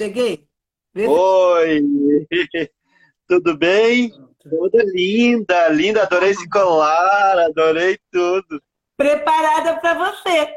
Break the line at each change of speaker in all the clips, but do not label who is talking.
Cheguei.
Oi! Tudo bem? Toda linda, linda. Adorei esse colar, adorei tudo.
Preparada para você.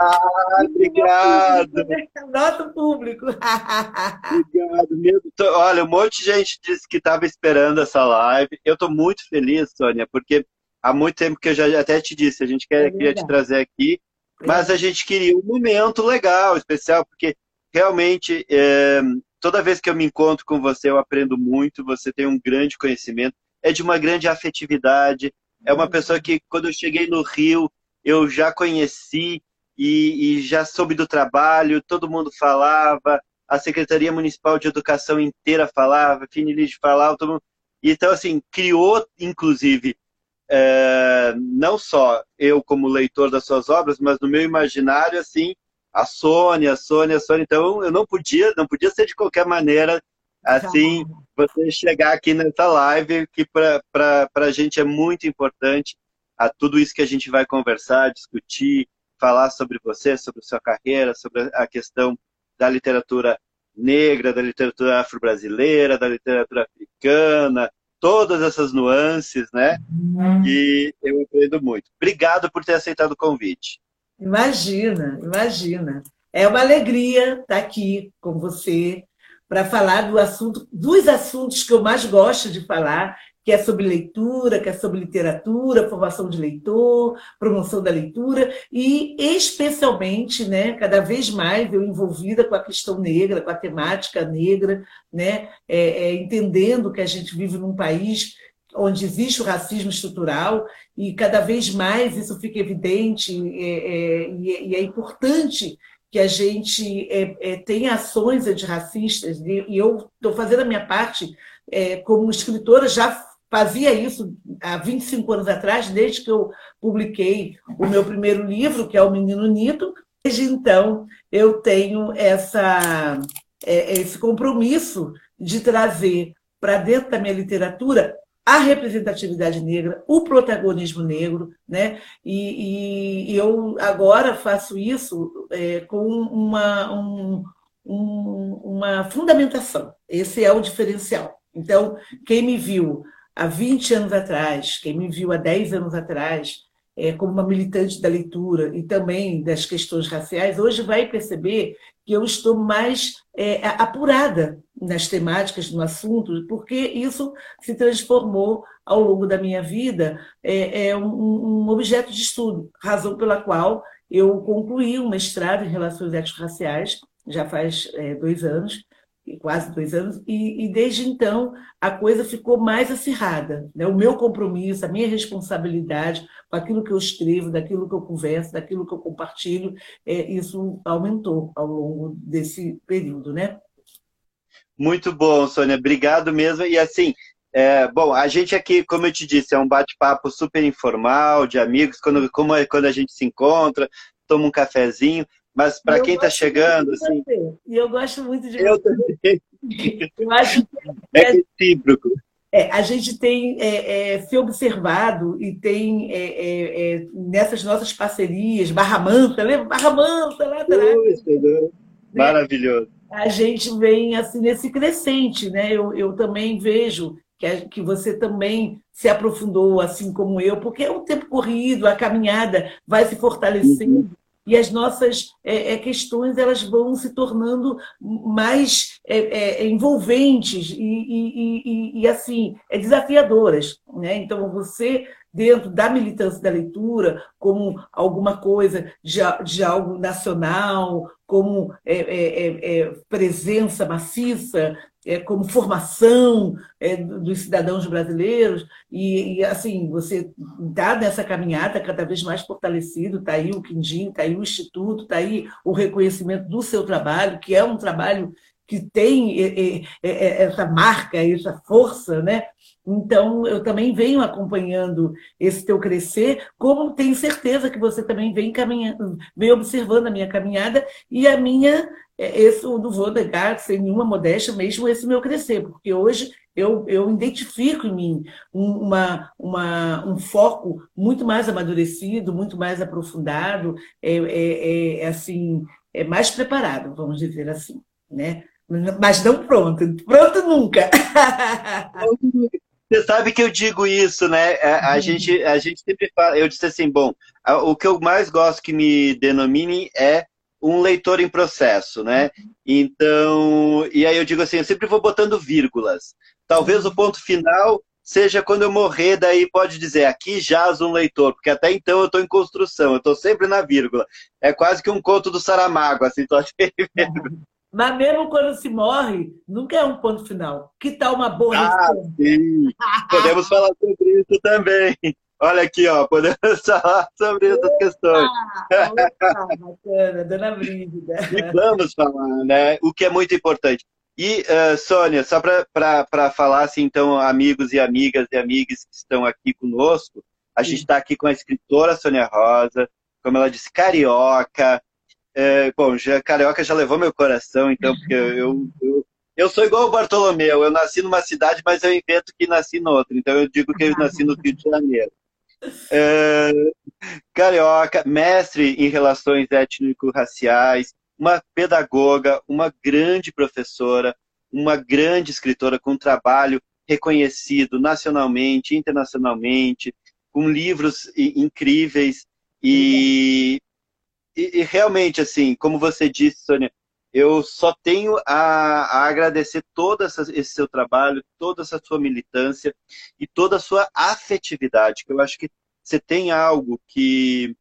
Ah, obrigado.
Nosso público.
Obrigado mesmo. Olha, um monte de gente disse que estava esperando essa live. Eu estou muito feliz, Sônia, porque há muito tempo que eu já até te disse, a gente quer, é queria te trazer aqui, mas a gente queria um momento legal, especial, porque realmente é, toda vez que eu me encontro com você, eu aprendo muito, você tem um grande conhecimento, é de uma grande afetividade, é uma pessoa que, quando eu cheguei no Rio, eu já conheci e, e já soube do trabalho, todo mundo falava, a Secretaria Municipal de Educação inteira falava, Finilige falava, todo mundo... Então, assim, criou, inclusive, é, não só eu como leitor das suas obras, mas no meu imaginário, assim, a Sônia, a Sônia, a Sônia. Então, eu não podia, não podia ser de qualquer maneira, assim, você chegar aqui nessa live, que para a gente é muito importante, a tudo isso que a gente vai conversar, discutir, falar sobre você, sobre sua carreira, sobre a questão da literatura negra, da literatura afro-brasileira, da literatura africana, todas essas nuances, né? Uhum. E eu aprendo muito. Obrigado por ter aceitado o convite.
Imagina, imagina. É uma alegria estar aqui com você para falar do assunto, dos assuntos que eu mais gosto de falar, que é sobre leitura, que é sobre literatura, formação de leitor, promoção da leitura, e especialmente, né, cada vez mais eu envolvida com a questão negra, com a temática negra, né, é, é, entendendo que a gente vive num país onde existe o racismo estrutural e cada vez mais isso fica evidente é, é, e, é importante que a gente é, é, tenha ações antirracistas e eu estou fazendo a minha parte é, como escritora já fazia isso há 25 anos atrás, desde que eu publiquei o meu primeiro livro, que é O Menino Nito. Desde então, eu tenho essa, é, esse compromisso de trazer para dentro da minha literatura a representatividade negra, o protagonismo negro, né? E, e eu agora faço isso é, com uma, um, um, uma fundamentação. Esse é o diferencial. Então, quem me viu há 20 anos atrás, quem me viu há 10 anos atrás, é, como uma militante da leitura e também das questões raciais, hoje vai perceber que eu estou mais é, apurada nas temáticas no assunto, porque isso se transformou ao longo da minha vida é, é um, um, objeto de estudo, razão pela qual eu concluí um mestrado em relações étnico-raciais, já faz é, dois anos, quase dois anos, e, e, desde então a coisa ficou mais acirrada. Né? O meu compromisso, a minha responsabilidade com aquilo que eu escrevo, daquilo que eu converso, daquilo que eu compartilho, é, isso aumentou ao longo desse período. Né?
Muito bom, Sônia, obrigado mesmo. E assim, é, bom, a gente aqui, como eu te disse, é um bate-papo super informal, de amigos, quando, como é, quando a gente se encontra, toma um cafezinho, mas para quem está chegando, assim.
E eu gosto muito de
eu você. Também.
Eu acho que
é, é recíproco.
É, a gente tem é, é, se observado e tem é, é, é nessas nossas parcerias, Barra Manta, lembra? Barra Manta lá atrás.
Né? Maravilhoso.
A gente vem assim nesse crescente, né? Eu, eu também vejo que, que você também se aprofundou, assim como eu, porque é um tempo corrido, a caminhada vai se fortalecendo. Uhum e as nossas é, é, questões elas vão se tornando mais é, é envolventes e, e, e, e, assim desafiadoras. Né? Então, você, dentro da militância da leitura, como alguma coisa de, de algo nacional, como é, presença maciça é, como formação é, dos cidadãos brasileiros, e, e assim, você está nessa caminhada cada vez mais fortalecido, está aí o Quindim, está aí o Instituto, está aí o reconhecimento do seu trabalho, que é um trabalho que tem é, é, é, essa marca, essa força, né? Então, eu também venho acompanhando esse teu crescer, como tenho certeza que você também vem caminhando, vem observando a minha caminhada e a minha é, esse eu não vou negar, sem nenhuma modéstia, mesmo esse meu crescer, porque hoje eu, eu identifico em mim uma, uma, um foco muito mais amadurecido, muito mais aprofundado, é, é, é, assim, é mais preparado, vamos dizer assim, né? Mas não pronto. Pronto nunca.
Você sabe que eu digo isso, né? A, a uhum. gente, a gente sempre fala. Eu disse assim, bom, a, o que eu mais gosto que me denomine é um leitor em processo, né? Então, e aí eu digo assim, eu sempre vou botando vírgulas. Talvez o ponto final seja quando eu morrer, daí pode dizer, aqui jaz um leitor, porque até então eu estou em construção, eu estou sempre na vírgula. É quase que um conto do Saramago, assim, estou
Mas mesmo quando se morre, nunca é um ponto final. Que tal uma boa ah,
sim. Podemos falar sobre isso também. Olha aqui, ó, podemos falar sobre essas questões.
Opa, bacana, dona Brígida.
E vamos falar, né? O que é muito importante. E, uh, Sônia, só para falar, assim, então, amigos e amigas e amigas que estão aqui conosco, a Sim. gente está aqui com a escritora Sônia Rosa, como ela disse, carioca. É, bom, já, carioca já levou meu coração, então, porque eu, eu, eu sou igual o Bartolomeu, eu nasci numa cidade, mas eu invento que nasci noutra, então eu digo que eu nasci no Rio de Janeiro. É, carioca, mestre em relações étnico-raciais, uma pedagoga, uma grande professora, uma grande escritora com trabalho reconhecido nacionalmente, internacionalmente, com livros incríveis e, e, e, realmente, assim, como você disse, Sônia, eu só tenho a, a agradecer todo essa, esse seu trabalho, toda essa sua militância e toda a sua afetividade, que eu acho que você tem algo que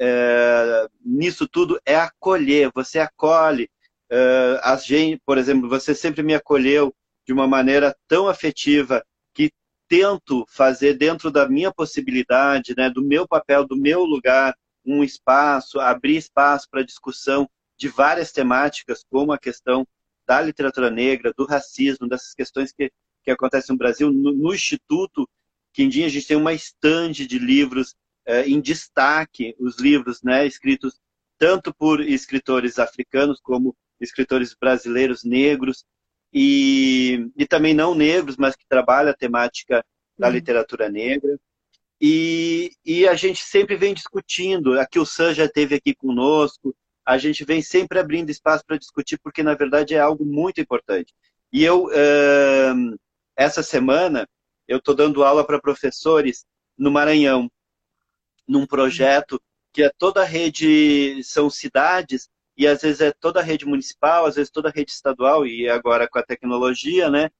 é, nisso tudo é acolher, você acolhe. É, gente, por exemplo, você sempre me acolheu de uma maneira tão afetiva que tento fazer dentro da minha possibilidade, né, do meu papel, do meu lugar, um espaço, abrir espaço para discussão de várias temáticas, como a questão da literatura negra, do racismo, dessas questões que, que acontecem no Brasil. No, no Instituto Quindim, a gente tem uma estande de livros eh, em destaque os livros né, escritos tanto por escritores africanos como escritores brasileiros negros e, e também não negros, mas que trabalham a temática da uhum. literatura negra. E, e, a gente sempre vem discutindo, aqui o Sam já esteve aqui conosco, a gente vem sempre abrindo espaço para discutir, porque na verdade é algo muito importante. E eu, essa semana, eu estou dando aula para professores no Maranhão, num projeto que é toda a rede, são cidades, e às vezes é toda a rede municipal, às vezes toda a rede estadual, e agora com a tecnologia, né?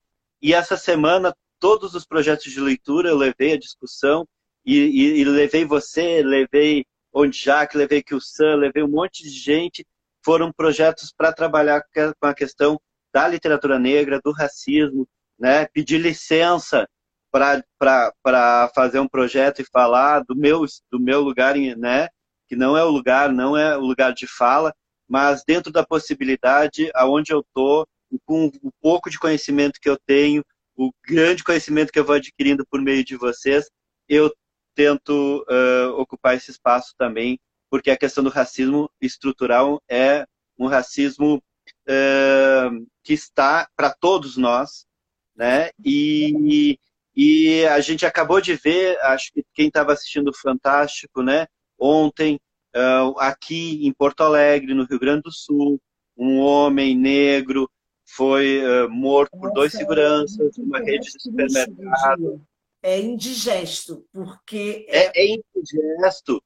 E essa semana, todos os projetos de leitura eu levei a discussão, e, e, e levei você, levei onde Jack, levei Sam, levei um monte de gente, foram projetos para trabalhar com a questão da literatura negra, do racismo, né? Pedir licença para fazer um projeto e falar do meu, do meu lugar, né? que não é o lugar, não é o lugar de fala, mas dentro da possibilidade, aonde eu estou, com o pouco de conhecimento que eu tenho, o grande conhecimento que eu vou adquirindo por meio de vocês, eu tento uh, ocupar esse espaço também, porque a questão do racismo estrutural é um racismo uh, que está para todos nós, né? E, e a gente acabou de ver, acho que quem estava assistindo o Fantástico, né? Ontem, uh, aqui em Porto Alegre, no Rio Grande do Sul, um homem negro foi uh, morto por dois seguranças numa rede de supermercado.
É indigesto, porque...
É... é, indigesto.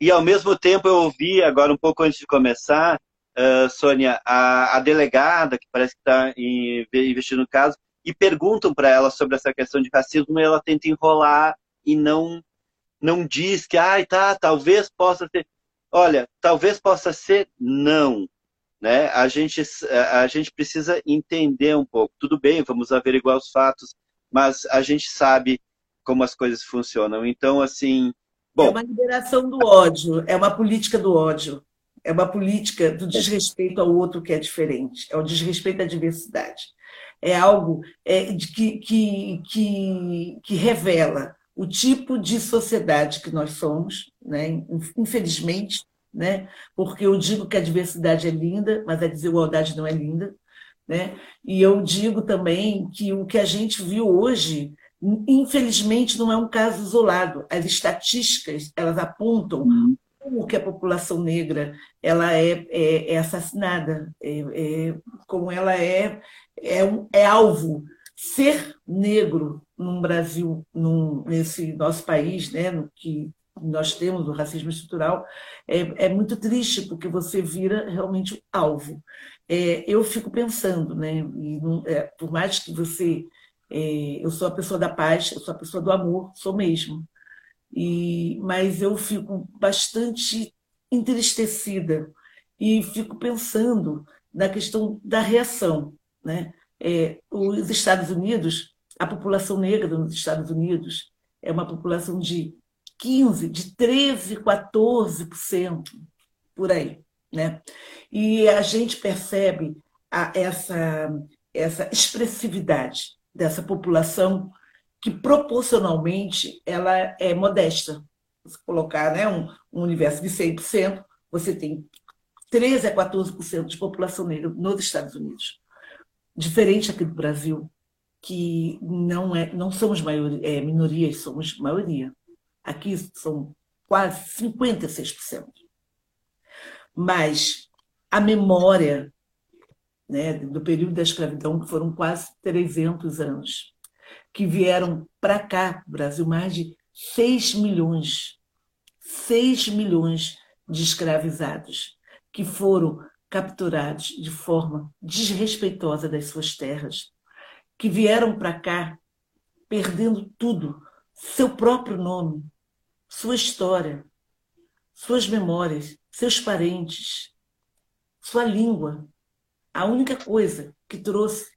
E, ao mesmo tempo, eu ouvi, agora um pouco antes de começar, uh, Sônia, a, a, delegada, que parece que está investindo no caso, e perguntam para ela sobre essa questão de racismo e ela tenta enrolar e não não diz que ah, tá, talvez possa ser. Olha, talvez possa ser não. Né? A, gente, a gente precisa entender um pouco. Tudo bem, vamos averiguar os fatos, mas a gente sabe como as coisas funcionam. Então, assim. Bom,
é uma liberação do ódio, é uma política do ódio, é uma política do desrespeito ao outro que é diferente, é o desrespeito à diversidade é algo é, que, que, que, que revela o tipo de sociedade que nós somos, né? infelizmente, né? porque eu digo que a diversidade é linda, mas a desigualdade não é linda. Né? E eu digo também que o que a gente viu hoje, infelizmente, não é um caso isolado. As estatísticas elas apontam como que a população negra ela é, é, é assassinada, é, é, como ela é, é, um, é alvo. Ser negro num Brasil, num, nesse nosso país, né, no que nós temos o racismo estrutural, é, é muito triste, porque você vira realmente alvo. É, eu fico pensando, né, e não, é, por mais que você. É, eu sou a pessoa da paz, eu sou a pessoa do amor, sou mesmo. E, mas eu fico bastante entristecida e fico pensando na questão da reação. Né? É, os Estados Unidos, a população negra nos Estados Unidos é uma população de 15, de 13, 14% por aí. Né? E a gente percebe a, essa, essa expressividade dessa população que proporcionalmente ela é modesta. Se colocar né, um, um universo de 100%, você tem 13 a 14% de população negra nos Estados Unidos. Diferente aqui do Brasil, que não, é, não somos maioria, é, minorias, somos maioria. Aqui são quase 56%. Mas a memória né, do período da escravidão, que foram quase 300 anos, que vieram para cá, Brasil, mais de 6 milhões, 6 milhões de escravizados que foram capturados de forma desrespeitosa das suas terras, que vieram para cá perdendo tudo, seu próprio nome, sua história, suas memórias, seus parentes, sua língua. A única coisa que trouxe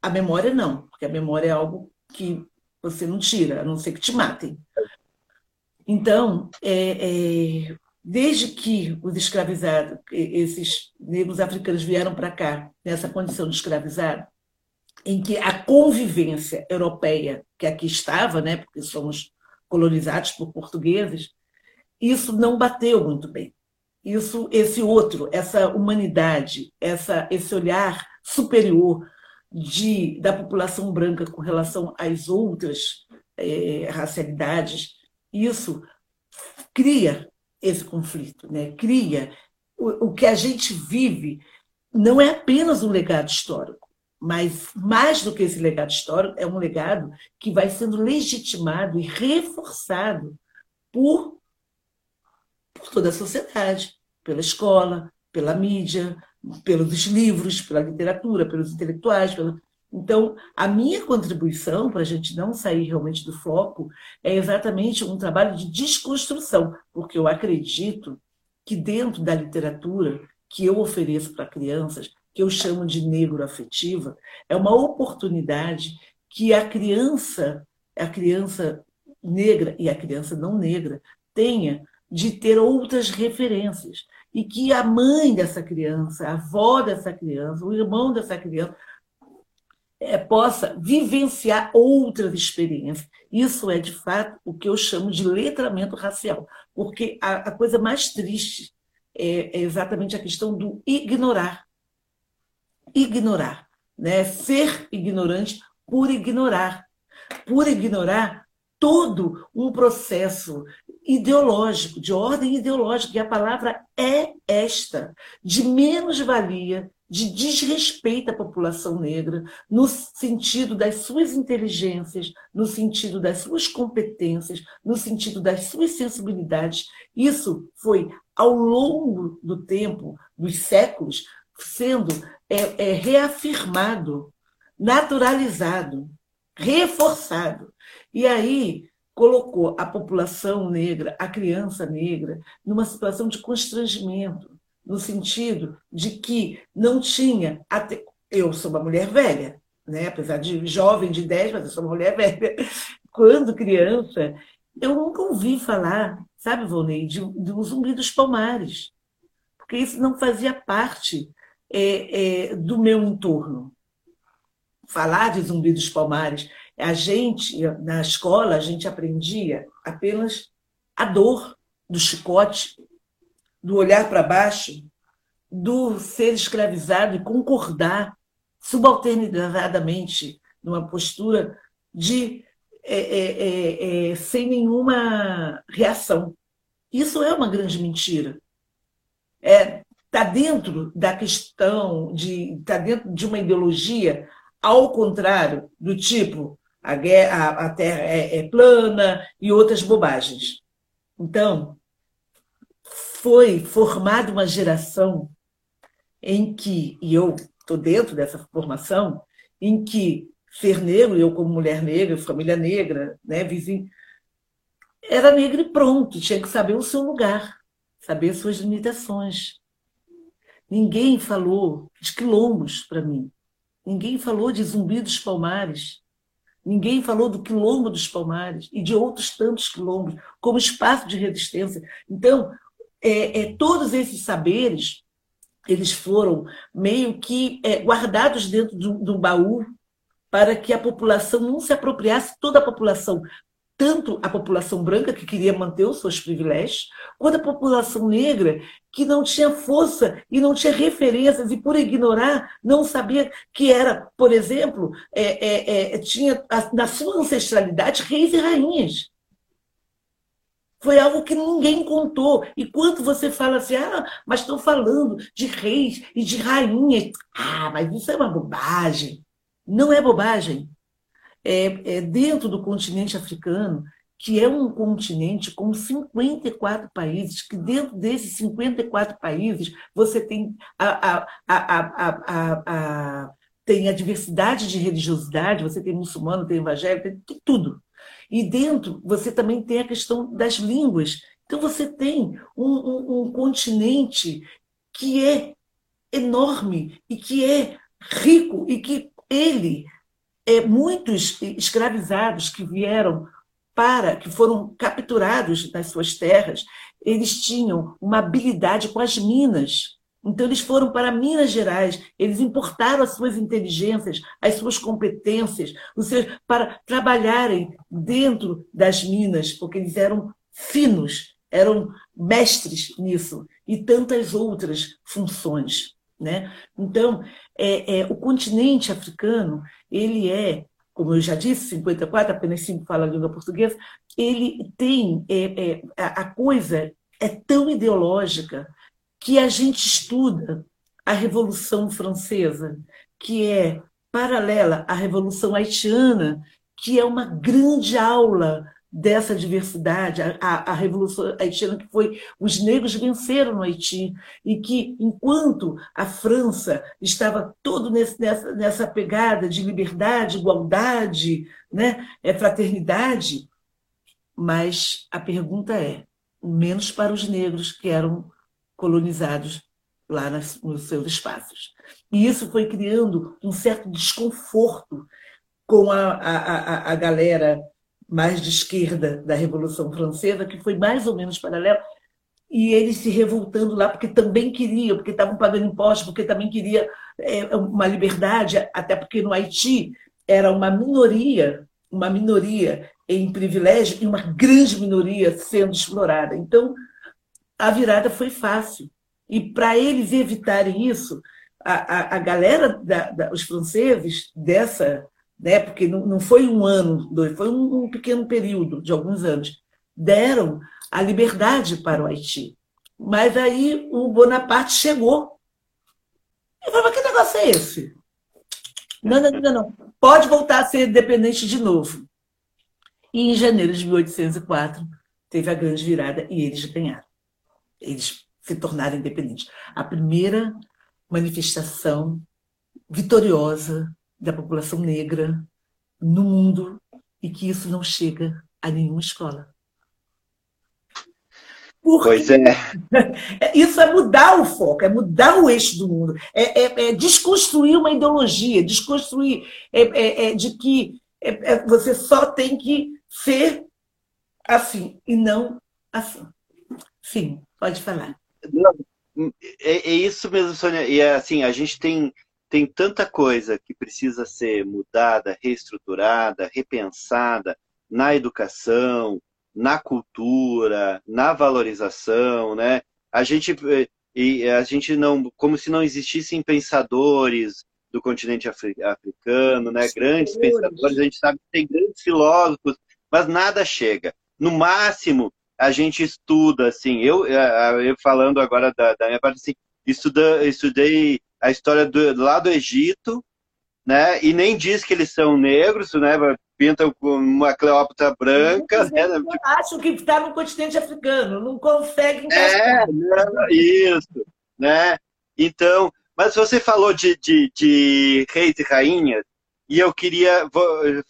a memória não, porque a memória é algo que você não tira, a não ser que te matem. Então, é, é, desde que os escravizados, esses negros africanos vieram para cá, nessa condição de escravizado, em que a convivência europeia, que aqui estava, né, porque somos colonizados por portugueses, isso não bateu muito bem. Isso, esse outro, essa humanidade, essa, esse olhar superior de, da população branca com relação às outras é, racialidades, isso cria esse conflito, né? cria o, o que a gente vive não é apenas um legado histórico, mas mais do que esse legado histórico, é um legado que vai sendo legitimado e reforçado por, por toda a sociedade, pela escola, pela mídia, pelos livros, pela literatura, pelos intelectuais. Pelo... Então, a minha contribuição, para a gente não sair realmente do foco, é exatamente um trabalho de desconstrução, porque eu acredito que dentro da literatura que eu ofereço para crianças, que eu chamo de negro afetiva, é uma oportunidade que a criança, a criança negra e a criança não negra tenha de ter outras referências e que a mãe dessa criança, a avó dessa criança, o irmão dessa criança é, possa vivenciar outras experiências. Isso é, de fato, o que eu chamo de letramento racial, porque a, a coisa mais triste é, é, exatamente a questão do ignorar. Ignorar. Né? Ser ignorante por ignorar. Por ignorar todo um processo ideológico, de ordem ideológica, e a palavra é esta, de menos-valia, de desrespeito à população negra, no sentido das suas inteligências, no sentido das suas competências, no sentido das suas sensibilidades. Isso foi, ao longo do tempo, dos séculos, sendo é, é, reafirmado, naturalizado, reforçado. E aí colocou a população negra, a criança negra, numa situação de constrangimento, no sentido de que não tinha. Até... Eu sou uma mulher velha, né? apesar de jovem de 10, mas eu sou uma mulher velha. Quando criança, eu nunca ouvi falar, sabe, Volney, de, de um zumbi dos palmares, porque isso não fazia parte é, é, do meu entorno. Falar de zumbi dos palmares a gente, na escola, a gente aprendia apenas a dor do chicote, do olhar para baixo, do ser escravizado e concordar subalternizadamente numa postura de é, é, é, é sem nenhuma reação. Isso é uma grande mentira. É, está dentro da questão de está dentro de uma ideologia ao contrário do tipo a, guerra, a, Terra é, é plana e outras bobagens. Então foi formada uma geração em que e eu estou dentro dessa formação em que ser negro, eu como mulher negra, família negra, né, vizinho, era negro e pronto, tinha que saber o seu lugar, saber suas limitações. Ninguém falou de quilombos para mim. Ninguém falou de Zumbi dos Palmares. Ninguém falou do quilombo dos Palmares e de outros tantos quilombos, como espaço de resistência. Então, é, é, todos esses saberes, eles foram meio que é, guardados dentro de um baú para que a população não se apropriasse, toda a população tanto a população branca, que queria manter os seus privilégios, quanto a população negra, que não tinha força e não tinha referências, e por ignorar, não sabia que era, por exemplo, é, é, é, tinha na sua ancestralidade reis e rainhas. Foi algo que ninguém contou. E quando você fala assim, ah, mas estão falando de reis e de rainhas. Ah, mas isso é uma bobagem. Não é bobagem é, é, dentro do continente africano, que é um continente com 54 países, que dentro desses 54 países você tem a, a, a, a, tem a diversidade de religiosidade, você tem muçulmano, tem evangélico, tem, tudo. E dentro você também tem a questão das línguas. Então você tem um, um, um continente que é enorme e que é rico e que ele é, muitos escravizados que vieram para, que foram capturados nas suas terras, eles tinham uma habilidade com as minas. Então, eles foram para Minas Gerais, eles importaram as suas inteligências, as suas competências, ou seja, para trabalharem dentro das minas, porque eles eram finos, eram mestres nisso, e tantas outras funções. Né? Então, é, é, o continente africano, ele é, como eu já disse, 54, apenas 5 fala a língua portuguesa, ele tem, é, é, a coisa é tão ideológica que a gente estuda a Revolução Francesa, que é paralela à Revolução Haitiana, que é uma grande aula dessa diversidade, a, a, Revolução Haitiana, que foi os negros venceram no Haiti, e que, enquanto a França estava todo nessa, nessa pegada de liberdade, igualdade, né, é, fraternidade, mas a pergunta é, menos para os negros que eram colonizados lá nas, nos seus espaços. E isso foi criando um certo desconforto com a, a, a, a galera mais de esquerda da Revolução Francesa, que foi mais ou menos paralelo, e eles se revoltando lá porque também queriam, porque estavam pagando impostos, porque também queria é, uma liberdade, até porque no Haiti era uma minoria, uma minoria em privilégio e uma grande minoria sendo explorada. Então, a virada foi fácil. E para eles evitarem isso, a, a, a galera, da, da, os franceses dessa né? porque não, não foi um ano, dois, foi um, um pequeno período de alguns anos, deram a liberdade para o Haiti. Mas aí o Bonaparte chegou. E falou, mas que negócio é esse? Não, não, não, não. Pode voltar a ser independente de novo. E em janeiro de 1804 teve a grande virada e eles ganharam. Eles se tornaram independentes. A primeira manifestação vitoriosa da população negra no mundo e que isso não chega a nenhuma escola.
Porque pois é.
Isso é mudar o foco, é mudar o eixo do mundo, é, é, é desconstruir uma ideologia, desconstruir é, é, é de que é, você só tem que ser assim e não assim. Sim, pode falar. Não,
é, é, isso mesmo, Sônia. E assim, a gente tem tem tanta coisa que precisa ser mudada, reestruturada, repensada na educação, na cultura, na valorização, né? A gente e a gente não, como se não existissem pensadores do continente africano, né? Grandes pensadores, a gente sabe que tem grandes filósofos, mas nada chega. No máximo, a gente estuda, assim, eu, eu falando agora da, da minha parte, assim, estuda, estudei a história do, lá do Egito, né? E nem diz que eles são negros, né? Pintam com uma Cleópatra branca. Né?
Acham que está no continente africano, não conseguem.
É, não, isso, né? Então, mas você falou de, de, de reis e rainhas, e eu queria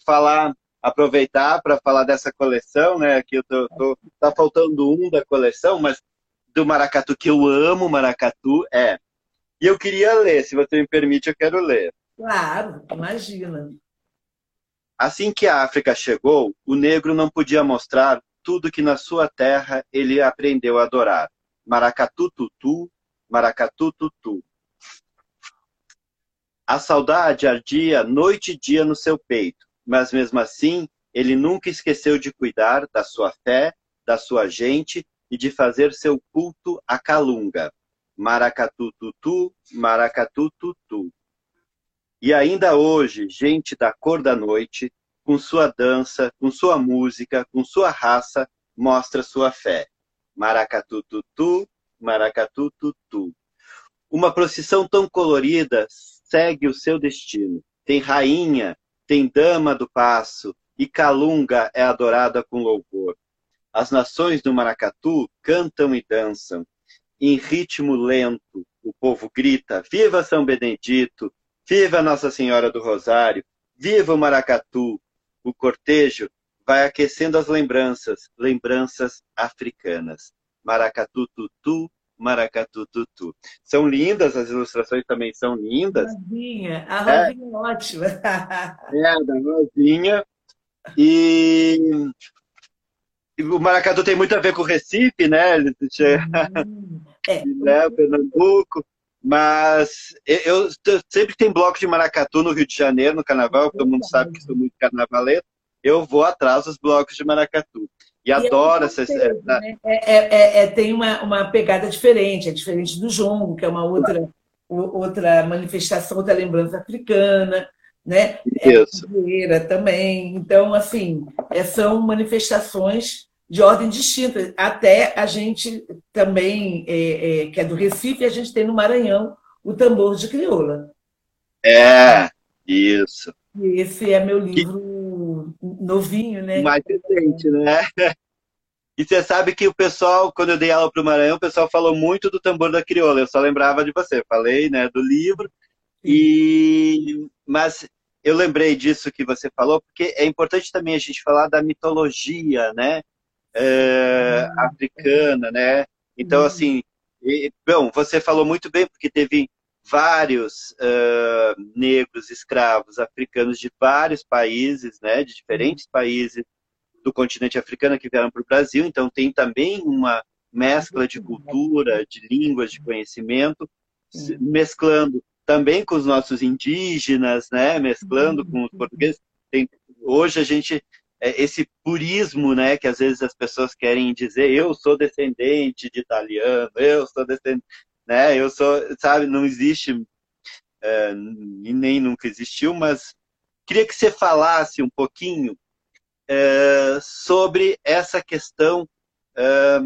falar, aproveitar para falar dessa coleção, né? Que eu tô, tô, tá faltando um da coleção, mas do maracatu que eu amo, maracatu é. E eu queria ler, se você me permite, eu quero ler.
Claro, imagina.
Assim que a África chegou, o negro não podia mostrar tudo que na sua terra ele aprendeu a adorar. Maracatu tutu, maracatu tutu. A saudade ardia noite e dia no seu peito, mas mesmo assim ele nunca esqueceu de cuidar da sua fé, da sua gente e de fazer seu culto à calunga. Maracatu tutu, maracatu tutu. E ainda hoje, gente da cor da noite, com sua dança, com sua música, com sua raça, mostra sua fé. Maracatu tutu, maracatu tutu. Uma procissão tão colorida segue o seu destino. Tem rainha, tem dama do passo, e Calunga é adorada com louvor. As nações do Maracatu cantam e dançam. Em ritmo lento, o povo grita: Viva São Benedito! Viva Nossa Senhora do Rosário! Viva o Maracatu! O cortejo vai aquecendo as lembranças, lembranças africanas. Maracatu tutu, maracatu tutu. São lindas, as ilustrações também são lindas.
Rosinha, a Rosinha é, é ótima.
É, da Rosinha. E o maracatu tem muito a ver com o Recife, né? Hum, é. né? Pernambuco. Mas eu, eu, sempre tem bloco de maracatu no Rio de Janeiro, no carnaval, todo mundo sabe que sou muito carnavalesco. Eu vou atrás dos blocos de maracatu. E, e é adoro essa.
Né? É, é, é, é, tem uma, uma pegada diferente, é diferente do jongo, que é uma outra, outra manifestação, outra lembrança africana. Né?
Isso.
É também. Então, assim, são manifestações de ordem distinta. Até a gente também, é, é, que é do Recife, a gente tem no Maranhão o tambor de crioula.
É, isso.
E esse é meu livro que... novinho, né?
Mais recente, né? E você sabe que o pessoal, quando eu dei aula para o Maranhão, o pessoal falou muito do tambor da crioula. Eu só lembrava de você. Falei, né, do livro. E mas eu lembrei disso que você falou, porque é importante também a gente falar da mitologia, né? é, africana, né? Então, uhum. assim, e, bom, você falou muito bem, porque teve vários uh, negros escravos africanos de vários países, né? De diferentes países do continente africano que vieram para o Brasil. Então, tem também uma mescla de cultura, de línguas, de conhecimento, mesclando também com os nossos indígenas, né? Mesclando com os portugueses. Tem, hoje a gente é, esse purismo, né, que às vezes as pessoas querem dizer, eu sou descendente de italiano, eu sou descendente, né, eu sou, sabe, não existe é, e nem nunca existiu, mas queria que você falasse um pouquinho é, sobre essa questão é,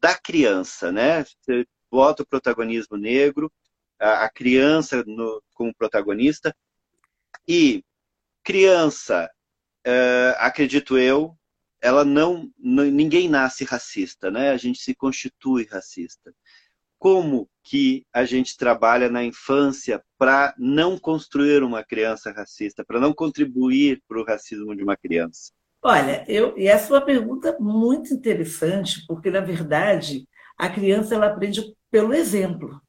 da criança, né? Você bota o protagonismo negro, a, criança no, como protagonista e criança uh, acredito eu, ela não, ninguém nasce racista, né? A gente se constitui racista. Como que a gente trabalha na infância para não construir uma criança racista, para não contribuir para o racismo de uma criança?
Olha, eu, e essa é uma pergunta muito interessante, porque, na verdade, a criança ela aprende pelo exemplo.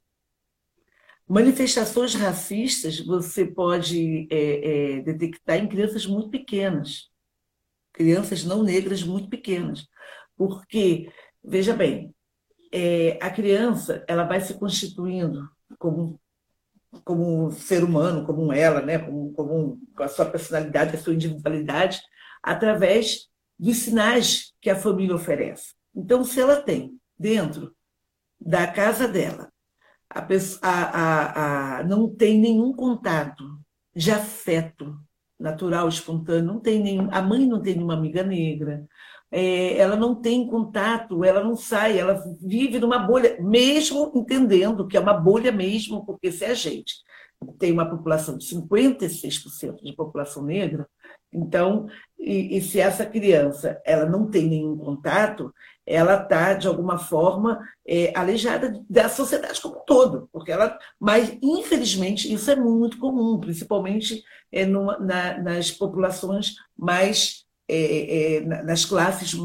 Manifestações racistas você pode é, é, detectar em crianças muito pequenas, crianças não negras muito pequenas, porque veja bem, é, a criança ela vai se constituindo como como ser humano, como ela, né, como, como com a sua personalidade, a sua individualidade, através dos sinais que a família oferece. Então, se ela tem dentro da casa dela a, a, a, a, não tem nenhum contato de afeto natural, espontâneo, não tem nenhum, a mãe não tem nenhuma amiga negra, é, ela não tem contato, ela não sai, ela vive numa bolha, mesmo entendendo que é uma bolha mesmo, porque se a gente tem uma população de 56% de população negra, então, e, e, se essa criança ela não tem nenhum contato, ela está, de alguma forma, é, aleijada da sociedade como um todo. Porque ela, mas, infelizmente, isso é muito comum, principalmente é, numa, na, nas populações mais, é, é, nas classes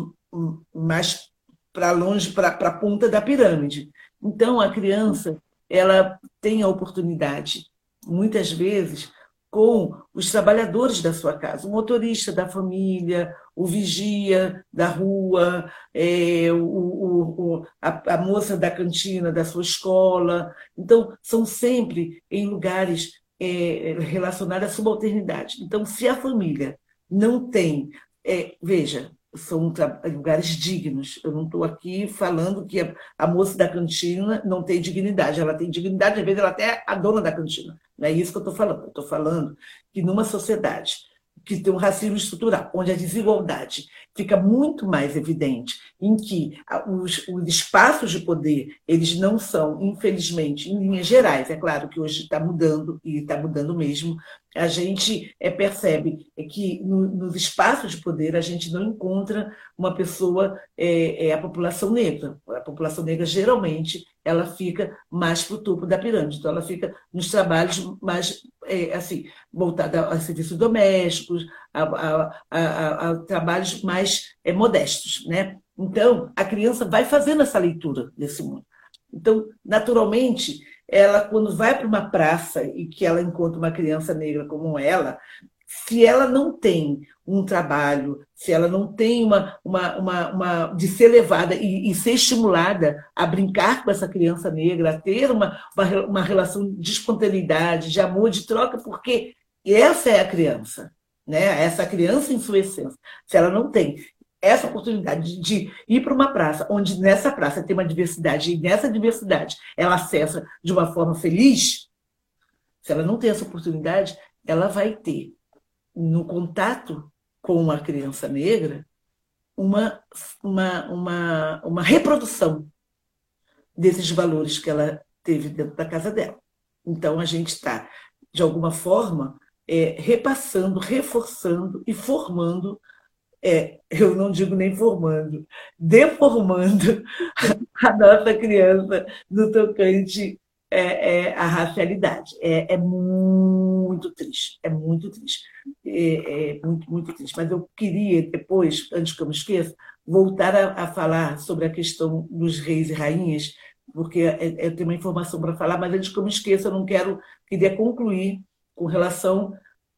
mais para longe, para a ponta da pirâmide. Então, a criança ela tem a oportunidade, muitas vezes, com os trabalhadores da sua casa, o motorista da família, o vigia da rua, é, o, o, a, a, moça da cantina da sua escola. Então, são sempre em lugares é, relacionados à subalternidade. Então, se a família não tem. É, veja, são lugares dignos. Eu não estou aqui falando que a, moça da cantina não tem dignidade. Ela tem dignidade, às vezes ela até é a dona da cantina. Não é isso que eu estou falando. Eu estou falando que numa sociedade que tem um racismo estrutural, onde a desigualdade fica muito mais evidente, em que os, os, espaços de poder eles não são, infelizmente, em linhas gerais, é claro que hoje está mudando e está mudando mesmo, a gente é, percebe que no, nos espaços de poder a gente não encontra uma pessoa, é, é a população negra. A população negra geralmente ela fica mais para o topo da pirâmide, então ela fica nos trabalhos mais assim voltada a serviços domésticos, a, a, a, a trabalhos mais é, modestos, né? Então a criança vai fazendo essa leitura desse mundo. Então, naturalmente, ela, quando vai para uma praça e que ela encontra uma criança negra como ela, se ela não tem um trabalho, se ela não tem uma, uma, uma, uma de ser levada e, e, ser estimulada a brincar com essa criança negra, a ter uma, uma, uma relação de espontaneidade, de amor, de troca, porque essa é a criança, né? Essa criança em sua essência. Se ela não tem essa oportunidade de ir para uma praça, onde nessa praça tem uma diversidade, e nessa diversidade ela acessa de uma forma feliz, se ela não tem essa oportunidade, ela vai ter, no contato com a criança negra, uma, uma, uma, uma reprodução desses valores que ela teve dentro da casa dela. Então, a gente está, de alguma forma, é, repassando, reforçando e formando é, eu não digo nem formando, deformando a nossa criança no tocante é, é, à racialidade. É, é, muito triste, é muito triste. É, é, muito, muito triste. Mas eu queria, depois, antes que eu me esqueça, voltar a, a falar sobre a questão dos reis e rainhas, porque é, eu tenho uma informação para falar, mas antes que eu me esqueça, eu não quero, queria concluir com relação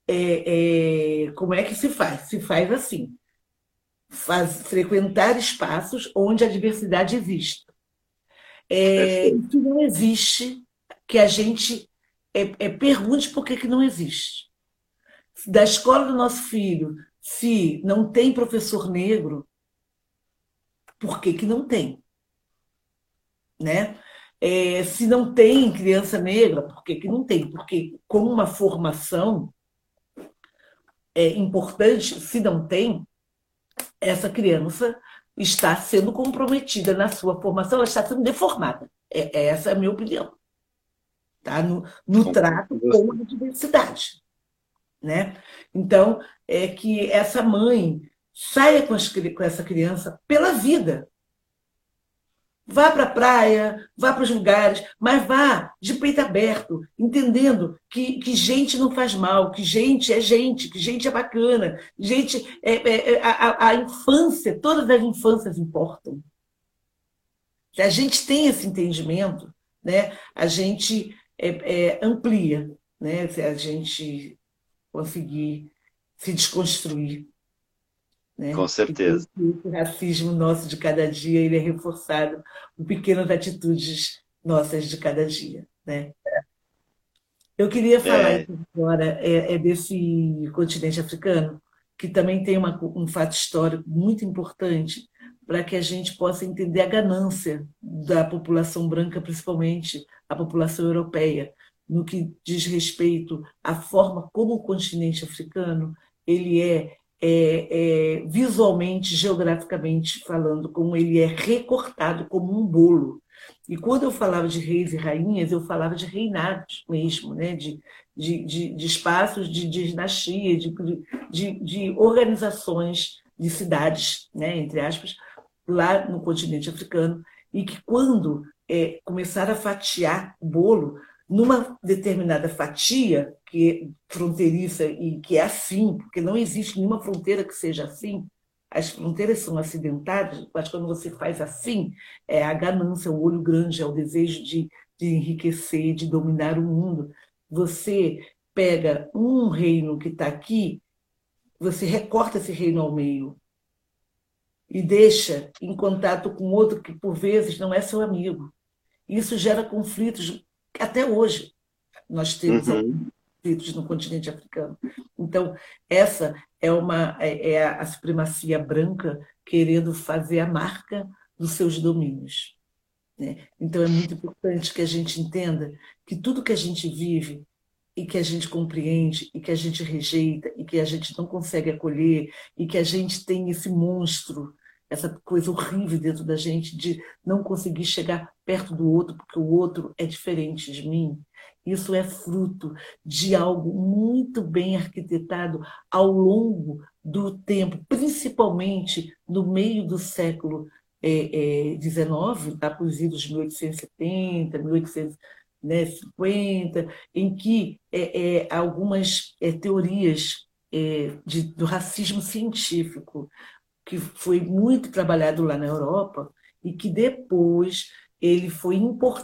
é, é, como é que se faz. Se faz assim faz, frequentar espaços onde a diversidade existe. É, que não existe, que a gente é, é, pergunte por que, que não existe. Da escola do nosso filho, se não tem professor negro, por que, que não tem? Né? É, se não tem criança negra, por que, que não tem? Porque com uma formação é importante, se não tem, essa criança está sendo comprometida na sua formação, ela está sendo deformada. É, essa é a minha opinião. Tá? No, no trato com a diversidade. Né? Então, é que essa mãe saia com, as, com essa criança pela vida, Vá para a praia, vá para os lugares, mas vá de peito aberto, entendendo que, que gente não faz mal, que gente é gente, que gente é bacana, gente é, é, é a, a infância, todas as infâncias importam. Se a gente tem esse entendimento, né, a gente é, é, amplia, né, se a gente conseguir se desconstruir
né? Com certeza.
o racismo nosso de cada dia ele é reforçado por pequenas atitudes nossas de cada dia. Né? Eu queria falar é. agora é, é, desse continente africano, que também tem uma, um fato histórico muito importante para que a gente possa entender a ganância da população branca, principalmente a população europeia, no que diz respeito à forma como o continente africano ele é é, é, visualmente, geograficamente falando, como ele é recortado como um bolo. E quando eu falava de reis e rainhas, eu falava de reinados mesmo, né? de, de, de, de espaços de, dinastia, de, de, de organizações de cidades, né? entre aspas, lá no continente africano, e que quando é, começaram a fatiar o bolo, numa determinada fatia, que fronteiriça e que é assim, porque não existe nenhuma fronteira que seja assim, as fronteiras são acidentadas, mas quando você faz assim, é a ganância, o olho grande, é o desejo de, de enriquecer, de dominar o mundo. Você pega um reino que está aqui, você recorta esse reino ao meio e deixa em contato com outro que, por vezes, não é seu amigo. Isso gera conflitos até hoje. Nós temos uhum. Conflitos no continente africano. Então, essa é, uma, é, é a supremacia branca querendo fazer a marca dos seus domínios. Né? Então, é muito importante que a gente entenda que tudo que a gente vive e que a gente compreende e que a gente rejeita e que a gente não consegue acolher e que a gente tem esse monstro, essa coisa horrível dentro da gente de não conseguir chegar perto do outro porque o outro é diferente de mim, isso é fruto de algo muito bem arquitetado ao longo do tempo, principalmente no meio do século XIX, é, é, da poesia dos 1870, 1850, em que é, é, algumas é, teorias é, de, do racismo científico, que foi muito trabalhado lá na Europa, e que depois ele foi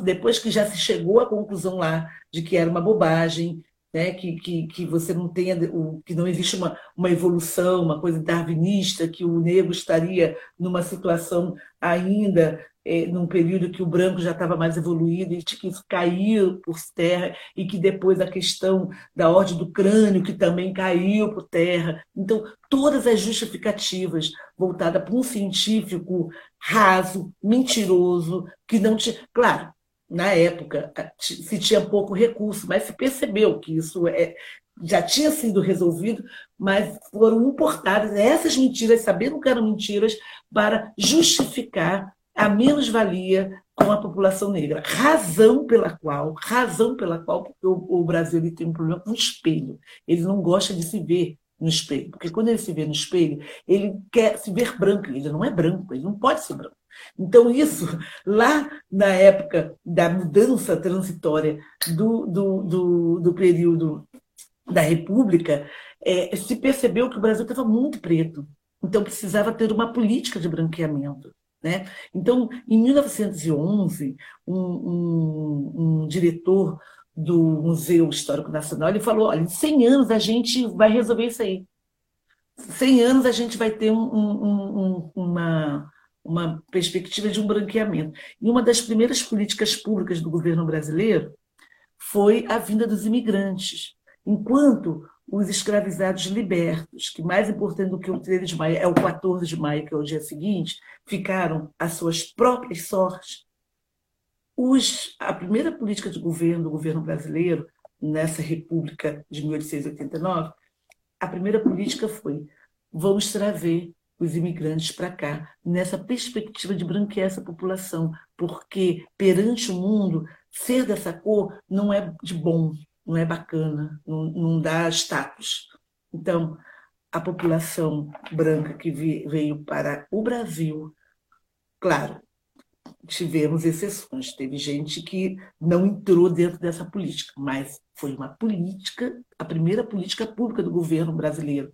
depois que já se chegou à conclusão lá de que era uma bobagem, né, que, que, que você não tenha, que não existe uma, uma evolução, uma coisa darwinista, que o negro estaria numa situação ainda é, num período que o branco já estava mais evoluído e que isso caiu por terra e que depois a questão da ordem do crânio que também caiu por terra. Então, todas as justificativas voltadas para um científico raso, mentiroso, que não tinha... Claro, na época se tinha pouco recurso, mas se percebeu que isso é, já tinha sido resolvido, mas foram importadas essas mentiras, sabendo que eram mentiras, para justificar a menos-valia com a população negra. Razão pela qual, razão pela qual, o, o Brasil ele tem um problema com o espelho. Ele não gosta de se ver no espelho, porque quando ele se vê no espelho, ele quer se ver branco, ele não é branco, ele não pode ser branco. Então, isso, lá na época da mudança transitória do, do, do, do período da República, é, se percebeu que o Brasil estava muito preto. Então, precisava ter uma política de branqueamento. Né? Então, em 1911, um, um, um diretor do Museu Histórico Nacional ele falou: olha, em 100 anos a gente vai resolver isso aí. 100 anos a gente vai ter um, um, uma, uma perspectiva de um branqueamento. E uma das primeiras políticas públicas do governo brasileiro foi a vinda dos imigrantes. Enquanto os escravizados libertos, que mais importante do que o 13 de maio é o 14 de maio, que é o dia seguinte, ficaram às suas próprias sortes. Os, a primeira política de governo do governo brasileiro, nessa República de 1889, a primeira política foi: vamos trazer os imigrantes para cá, nessa perspectiva de branquear essa população, porque perante o mundo, ser dessa cor não é de bom, não é bacana, não, não dá status. Então, a população branca que veio para o Brasil, claro, tivemos exceções, teve gente que não entrou dentro dessa política, mas foi uma política, a primeira política pública do governo brasileiro.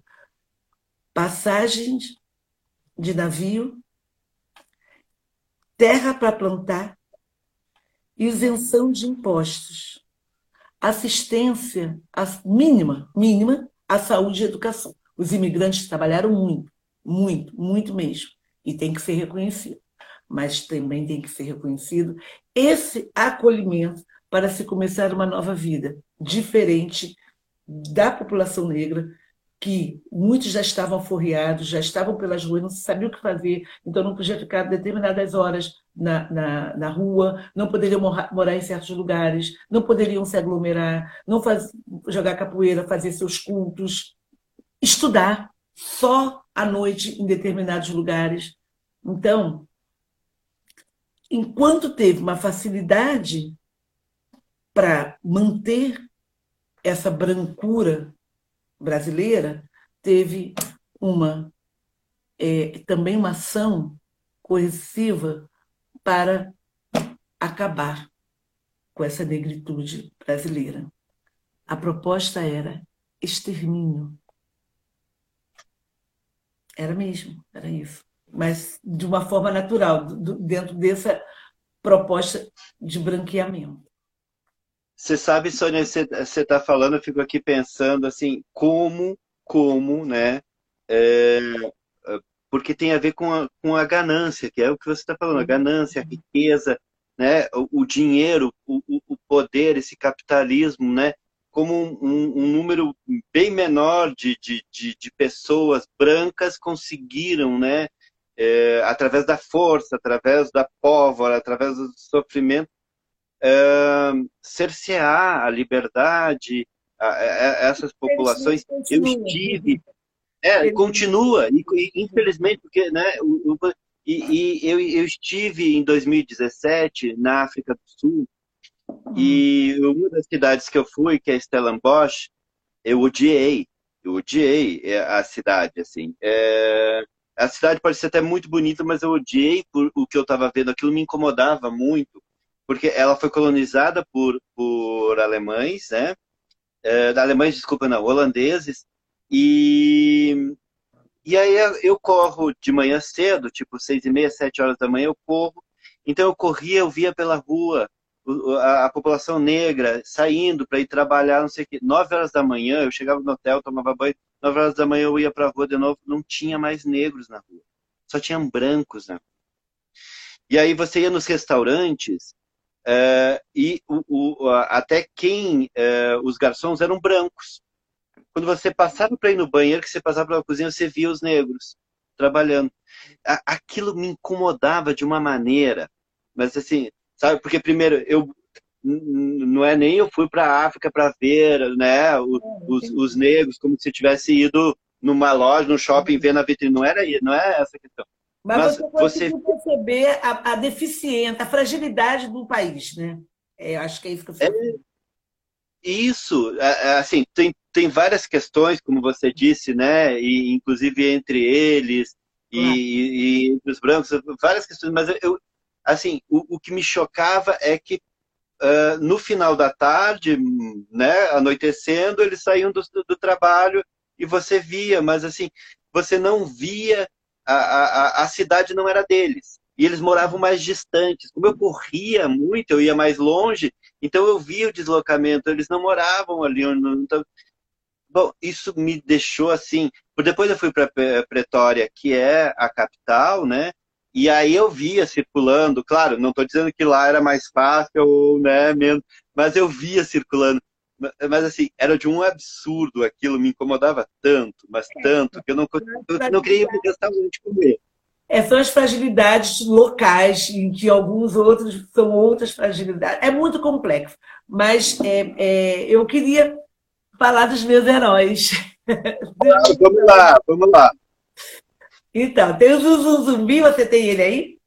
Passagens de navio, terra para plantar, isenção de impostos assistência mínima, mínima à saúde e educação. Os imigrantes trabalharam muito, muito, muito mesmo, e tem que ser reconhecido. Mas também tem que ser reconhecido esse acolhimento para se começar uma nova vida, diferente da população negra, que muitos já estavam forreados, já estavam pelas ruas, não sabiam o que fazer, então não podia ficar determinadas horas na, na, na rua, não poderiam morar, morar, em certos lugares, não poderiam se aglomerar, não faz, jogar capoeira, fazer seus cultos, estudar. só à noite em determinados lugares. Então, enquanto teve uma facilidade para manter essa brancura brasileira, teve uma é, também uma ação coerciva para acabar com essa negritude brasileira. A proposta era extermínio. Era mesmo, era isso. Mas de uma forma natural, dentro dessa proposta de branqueamento.
Você sabe, Sônia, você está falando, eu fico aqui pensando assim, como, como, né? É, porque tem a ver com a, com a ganância, que é o que você está falando, a ganância, a riqueza, né? o, o dinheiro, o, o, poder, esse capitalismo, né? como um, um número bem menor de, de, de, de, pessoas brancas conseguiram, né? É, através da força, através da pólvora, através do sofrimento, cercear a liberdade a, a, a essas populações. Eu estive é, continua, e, e, infelizmente, porque, né, o, o, e, e eu, eu, estive em 2017 na África do Sul, uhum. e uma das cidades que eu fui, que é Stellenbosch, eu odiei, eu odiei é, a cidade, assim. É, a cidade pode ser até muito bonita, mas eu odiei por o que eu estava vendo, aquilo me incomodava muito, porque ela foi colonizada por, por alemães, né? É, alemães, desculpa, não, holandeses, e, e aí eu corro de manhã cedo, tipo seis e meia, sete horas da manhã, eu corro. Então eu corria, eu via pela rua a, a população negra saindo para ir trabalhar, não sei o quê. Nove horas da manhã, eu chegava no hotel, tomava banho. Nove horas da manhã eu ia para a rua de novo, não tinha mais negros na rua. Só tinham brancos rua. E aí você ia nos restaurantes uh, e o, o, até quem, uh, os garçons eram brancos quando você passava para ir no banheiro, que você passava pela cozinha, você via os negros trabalhando. Aquilo me incomodava de uma maneira, mas assim, sabe? Porque primeiro eu não é nem eu fui para a África para ver, né, os, os, os, negros como se tivesse ido numa loja, no shopping, ver na vitrine. Não era, não é essa a questão.
Mas, Mas você conseguiu perceber a, a, deficiência, a fragilidade do país, né? É, acho que é isso que eu é,
isso, é, é, assim, tem, tem várias questões, como você disse, né? E, inclusive entre eles e, e, e entre os brancos, várias questões, mas eu, assim, o, o que me chocava é que uh, no final da tarde, né, anoitecendo, eles saíam do, do trabalho e você via, mas assim, você não via, a, a, a cidade não era deles e eles moravam mais distantes. Como eu corria muito, eu ia mais longe, então eu via o deslocamento. Eles não moravam ali. Então... Bom, isso me deixou assim. Depois eu fui para Pretória, que é a capital, né? E aí eu via circulando, claro, não estou dizendo que lá era mais fácil ou né, menos, mas eu via circulando. Mas assim, era de um absurdo aquilo, me incomodava tanto, mas é. tanto, que eu não, eu não queria o restaurante comer
é, são as fragilidades locais, em que alguns outros são outras fragilidades. É muito complexo, mas é, é, eu queria falar dos meus heróis.
vamos lá, vamos lá.
Então, tem o Zumbi, você tem ele aí?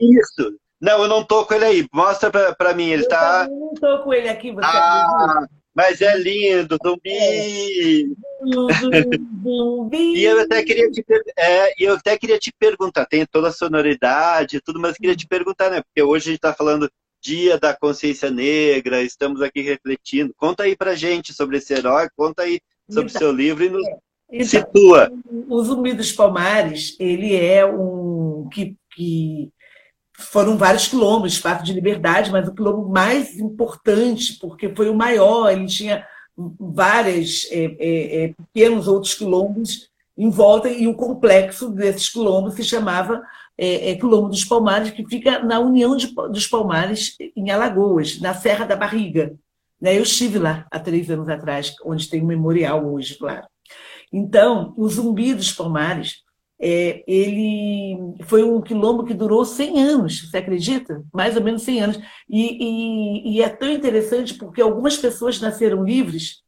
Isso. Não, eu não tô com ele aí. Mostra para mim, ele está.
Eu não tô com ele aqui, você
ah, mas é lindo, zumbi!
zumbi.
e eu até queria te é, eu até queria te perguntar, tem toda a sonoridade e tudo, mas queria te perguntar, né? Porque hoje a gente está falando Dia da Consciência Negra, estamos aqui refletindo. Conta aí pra gente sobre esse herói, conta aí sobre o seu livro e nos então, situa.
O Zumbi dos Palmares, ele é um que, que foram vários quilombos, Parque de Liberdade, mas o quilombo mais importante, porque foi o maior, ele tinha vários é, é, é, pequenos outros quilombos em volta, e o complexo desses quilombos se chamava é, é, Quilombo dos Palmares, que fica na União de, dos Palmares, em Alagoas, na Serra da Barriga. Né? Eu estive lá há três anos atrás, onde tem um memorial hoje, claro. Então, o Zumbi dos Palmares é, ele foi um quilombo que durou 100 anos, você acredita? Mais ou menos 100 anos. E, e, e, é tão interessante porque algumas pessoas nasceram livres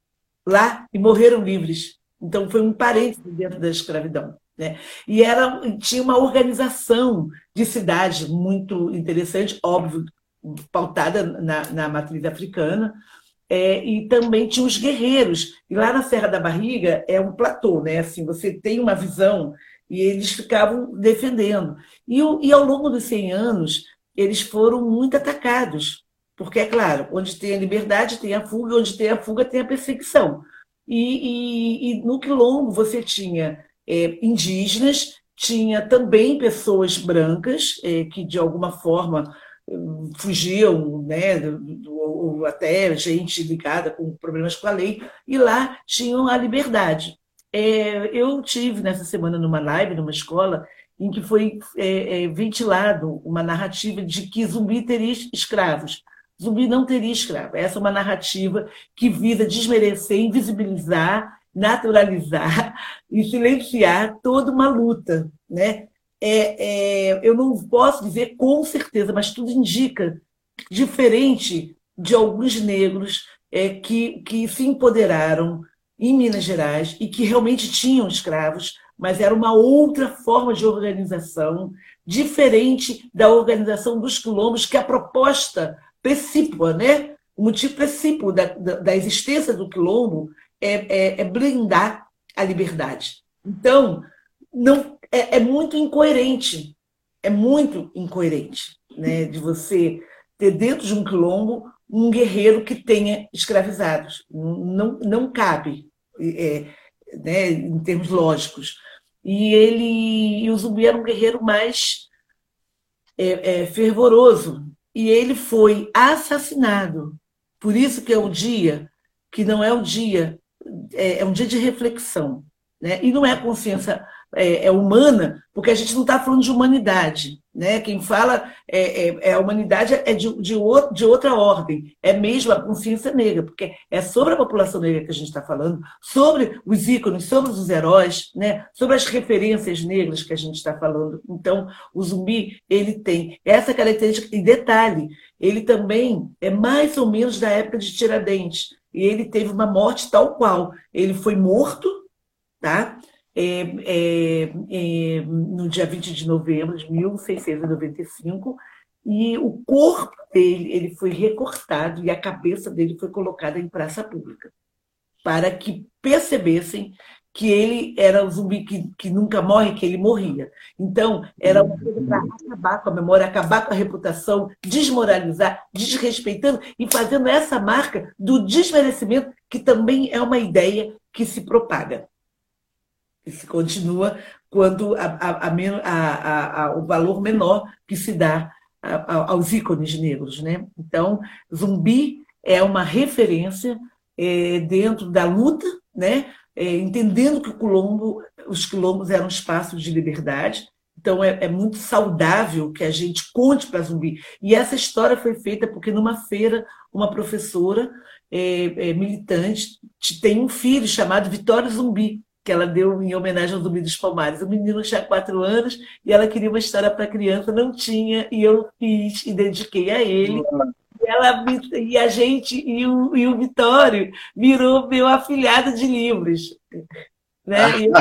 lá e morreram livres. Então, foi um parênteses dentro da escravidão. Né? E era, tinha uma organização de cidade muito interessante, óbvio, pautada na, na matriz africana, é, e também tinha os guerreiros. E lá na Serra da Barriga é um platô, né? Assim, você tem uma visão e eles ficavam defendendo. E, e ao longo dos 100 anos, eles foram muito atacados, porque, é claro, onde tem a liberdade tem a fuga, onde tem a fuga tem a perseguição. E, e, e no Quilombo você tinha é, indígenas, tinha também pessoas brancas é, que, de alguma forma, fugiam, né, ou até gente ligada com problemas com a lei, e lá tinham a liberdade. É, eu tive nessa semana numa live, numa escola, em que foi é, é, ventilado uma narrativa de que zumbi teria escravos. Zumbi não teria escravo. Essa é uma narrativa que visa desmerecer, invisibilizar, naturalizar e silenciar toda uma luta, né? é, é, eu não posso dizer com certeza, mas tudo indica diferente de alguns negros é, que, que se empoderaram em Minas Gerais e que realmente tinham escravos, mas era uma outra forma de organização, diferente da organização dos quilombos, que a proposta precípua, né? o motivo precípio da, da, da existência do quilombo é, é, é blindar a liberdade. Então, não é, é muito incoerente. É muito incoerente né, de você ter dentro de um quilombo um guerreiro que tenha escravizados. Não, não cabe, é, né, em termos lógicos. E ele e o zumbi era um guerreiro mais é, é, fervoroso. E ele foi assassinado. Por isso que é um dia que não é um dia, é, é um dia de reflexão. Né? E não é consciência é, é, humana, porque a gente não está falando de humanidade. Né? Quem fala é, é, é a humanidade é de, de, outro, de, outra ordem, é mesmo a consciência negra, porque é sobre a população negra que a gente está falando, sobre os ícones, sobre os heróis, né? sobre as referências negras que a gente está falando. Então, o zumbi ele tem essa característica, e detalhe, ele também é mais ou menos da época de Tiradentes, e ele teve uma morte tal qual. Ele foi morto, tá? É, é, é, no dia 20 de novembro de 1695, e o corpo dele ele foi recortado e a cabeça dele foi colocada em praça pública, para que percebessem que ele era o zumbi que, que nunca morre, que ele morria. Então, era uma coisa para acabar com a memória, acabar com a reputação, desmoralizar, desrespeitando e fazendo essa marca do desmerecimento, que também é uma ideia que se propaga se continua quando a, a, a, o valor menor que se dá aos ícones negros. Né? Então, Zumbi é uma referência é, dentro da luta, né? É, entendendo que Colombo, os quilombos eram espaços de liberdade, então é, é, muito saudável que a gente conte para Zumbi. E essa história foi feita porque numa feira uma professora é, é, militante tem um filho chamado Vitório Zumbi que ela deu em homenagem ao Zumbi dos Palmares. O menino tinha quatro anos e ela queria uma história para criança, não tinha, e eu fiz e dediquei a ele. E, ela, e a gente, e o, e o Vitório virou meu afilhado de livros. Né? E eu.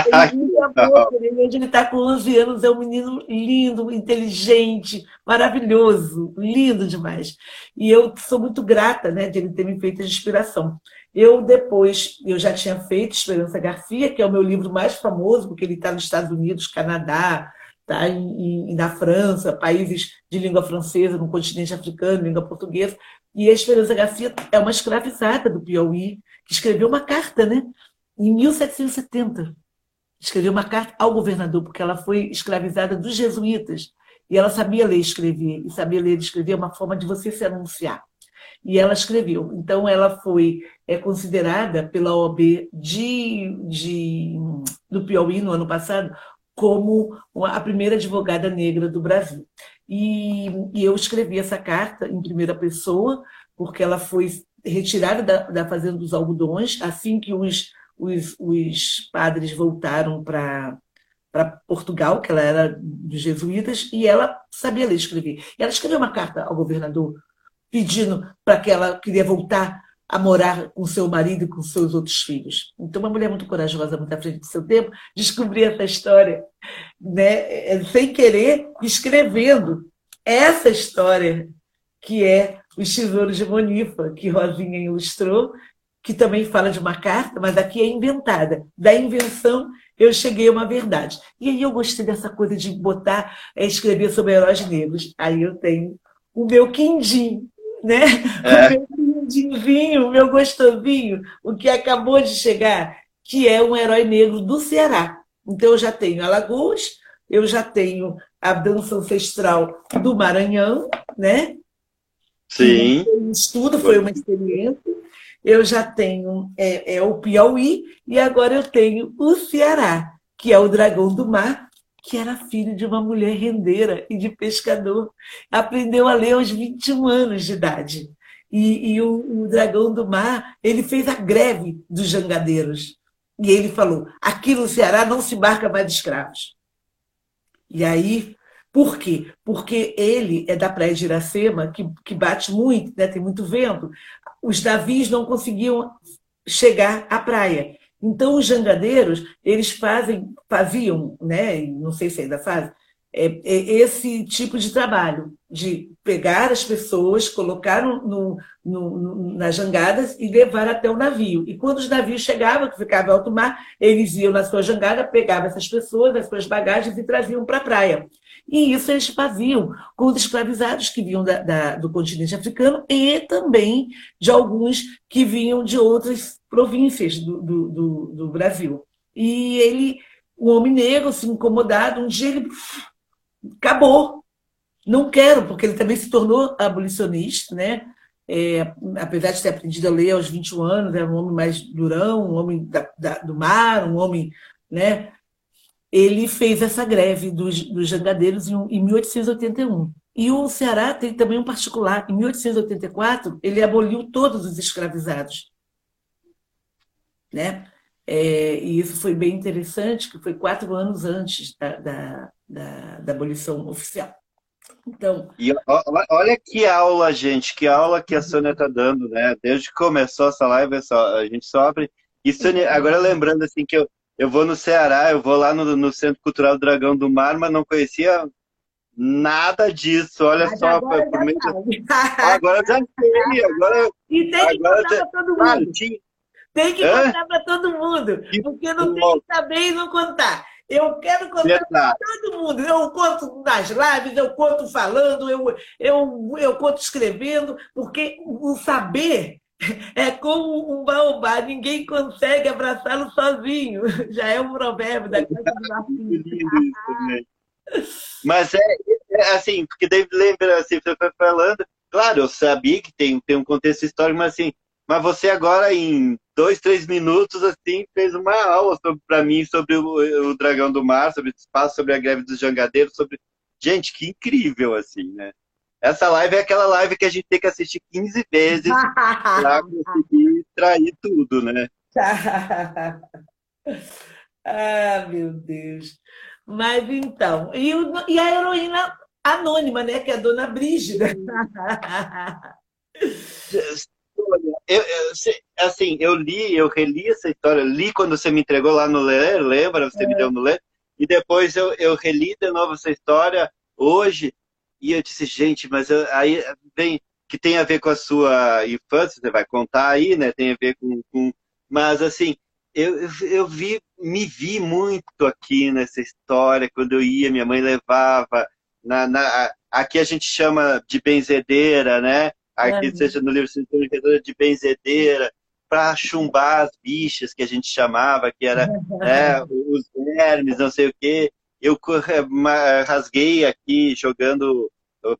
Hoje ele está com 11 anos, é um menino lindo, inteligente, maravilhoso, lindo demais. E eu sou muito grata né, de ele ter me feito de inspiração. Eu depois, eu já tinha feito Esperança Garcia, que é o meu livro mais famoso, porque ele está nos Estados Unidos, Canadá, tá em, na França, países de língua francesa, no continente africano, língua portuguesa. E a Esperança Garcia é uma escravizada do Piauí, que escreveu uma carta, né? Em 1770. Escreveu uma carta ao governador, porque ela foi escravizada dos jesuítas. E ela sabia ler e escrever. E sabia ler e escrever é uma forma de você se anunciar e ela escreveu. Então, ela foi é, considerada pela OAB de, de, do Piauí no ano passado como a primeira advogada negra do Brasil. E, e eu escrevi essa carta em primeira pessoa, porque ela foi retirada da, da Fazenda dos Algodões, assim que os, os, os padres voltaram para para Portugal, que ela era dos jesuítas, e ela sabia ler e escrever. E ela escreveu uma carta ao governador pedindo para que ela queria voltar a morar com seu marido e com seus outros filhos. Então, uma mulher muito corajosa, muito à frente do seu tempo, descobri essa história, né, é, sem querer, escrevendo essa história que é Os Tesouros de Monifa, que Rosinha ilustrou, que também fala de uma carta, mas aqui é inventada. Da invenção, eu cheguei a uma verdade. E aí eu gostei dessa coisa de botar, é, escrever sobre heróis negros. Aí eu tenho o meu quindim, né? É. O meu quindimzinho, o meu gostosinho, o que acabou de chegar, que é um herói negro do Ceará. Então eu já tenho Alagoas, eu já tenho a dança ancestral do Maranhão, né?
Sim.
Um estudo, foi uma experiência. Eu já tenho é, é, o Piauí e agora eu tenho o Ceará, que é o dragão do mar, que era filho de uma mulher rendeira e de pescador. Aprendeu a ler aos 21 anos de idade. E, e o, o, dragão do mar, ele fez a greve dos jangadeiros. E ele falou: aqui no Ceará não se embarca mais de escravos. E aí, por quê? Porque ele é da praia de Iracema, que, que bate muito, né? tem muito vento. Os navios não conseguiam chegar à praia. Então, os jangadeiros, eles fazem, faziam, né? não sei se ainda fazem, é, é esse tipo de trabalho, de pegar as pessoas, colocar no, no, no, nas jangadas e levar até o navio. E quando os navios chegavam, que ficavam alto mar, eles iam na sua jangada, pegavam essas pessoas, as suas bagagens e traziam para a praia. E isso eles faziam com os escravizados que vinham da, da, do continente africano e também de alguns que vinham de outras províncias do, do, do, do Brasil. E ele, o homem negro, assim, incomodado, um dia ele acabou. Não quero, porque ele também se tornou abolicionista, né? É, apesar de ter aprendido a ler aos 21 anos, era um homem mais durão, um homem da, da, do mar, um homem. Né? Ele fez essa greve dos, dos jangadeiros em, em 1881. E o Ceará tem também um particular. Em 1884, ele aboliu todos os escravizados. Né? É, e isso foi bem interessante, que foi quatro anos antes da, da, da, da abolição oficial. Então.
E olha que aula, gente, que aula que a Sônia está dando, né? Desde que começou essa live, a gente sofre. E Sônia, agora lembrando assim que eu, eu vou no Ceará, eu vou lá no, no Centro Cultural Dragão do Mar, mas não conhecia nada disso. Olha mas só,
agora
por
meio...
agora já sei, agora.
E tem que agora já... para todo mundo. Ah, tinha... Tem que contar para todo mundo, porque não tem que saber e não contar. Eu quero contar para todo mundo. Eu conto nas lives, eu conto falando, eu, eu, eu conto escrevendo, porque o saber é como um baobá, ninguém consegue abraçá-lo sozinho. Já é um provérbio da casa do
Mas é, é, assim, porque David lembra, assim, você foi falando, claro, eu sabia que tem, tem um contexto histórico, mas assim, mas você agora, em dois, três minutos, assim, fez uma aula para mim sobre o, o, Dragão do Mar, sobre o espaço, sobre a greve dos jangadeiros, sobre... Gente, que incrível, assim, né? Essa live é aquela live que a gente tem que assistir 15 vezes para conseguir trair tudo, né?
ah, meu Deus. Mas então, e, o, e a heroína anônima, né? Que é a dona Brígida.
eu, eu, assim, eu li, eu reli essa história, li quando você me entregou lá no ler, lembra? Você é. me deu no ler. E depois eu, eu reli de novo essa história hoje. E eu disse, gente, mas eu, aí vem que tem a ver com a sua infância, você vai contar aí, né? Tem a ver com. com mas assim, eu, eu vi, me vi muito aqui nessa história, quando eu ia, minha mãe levava. Na, na, aqui a gente chama de benzedeira, né? aqui é. seja no livro de benzedeira, para chumbar as bichas que a gente chamava, que era é, os vermes, não sei o quê. Eu rasguei aqui jogando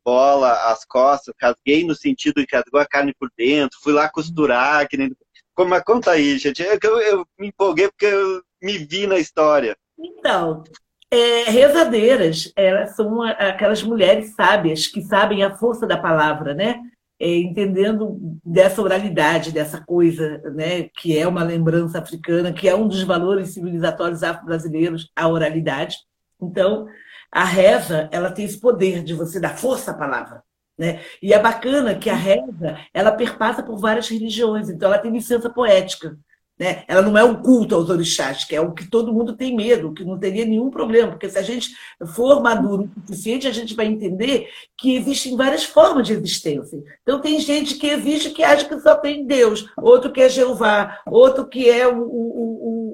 bola as costas, rasguei no sentido que rasgou a carne por dentro, fui lá costurar, que nem... Como, conta aí, gente. Eu, eu, eu me empolguei porque eu me vi na história.
Então, é, rezadeiras, elas são aquelas mulheres sábias que sabem a força da palavra, né? é, entendendo dessa oralidade, dessa coisa, né, que é uma lembrança africana, que é um dos valores civilizatórios afro-brasileiros, a oralidade. Então, a reza, ela tem esse poder de você dar força à palavra, Né? E é bacana que a reza ela perpassa por várias religiões, então ela tem licença poética. Né? Ela não é um culto aos orixás, que é o que todo mundo tem medo, que não teria nenhum problema, porque se a gente for maduro o suficiente, a gente vai entender que existem várias formas de existência. Então, tem gente que existe que acha que só tem Deus, outro que é Jeová, outro que é o. o, o,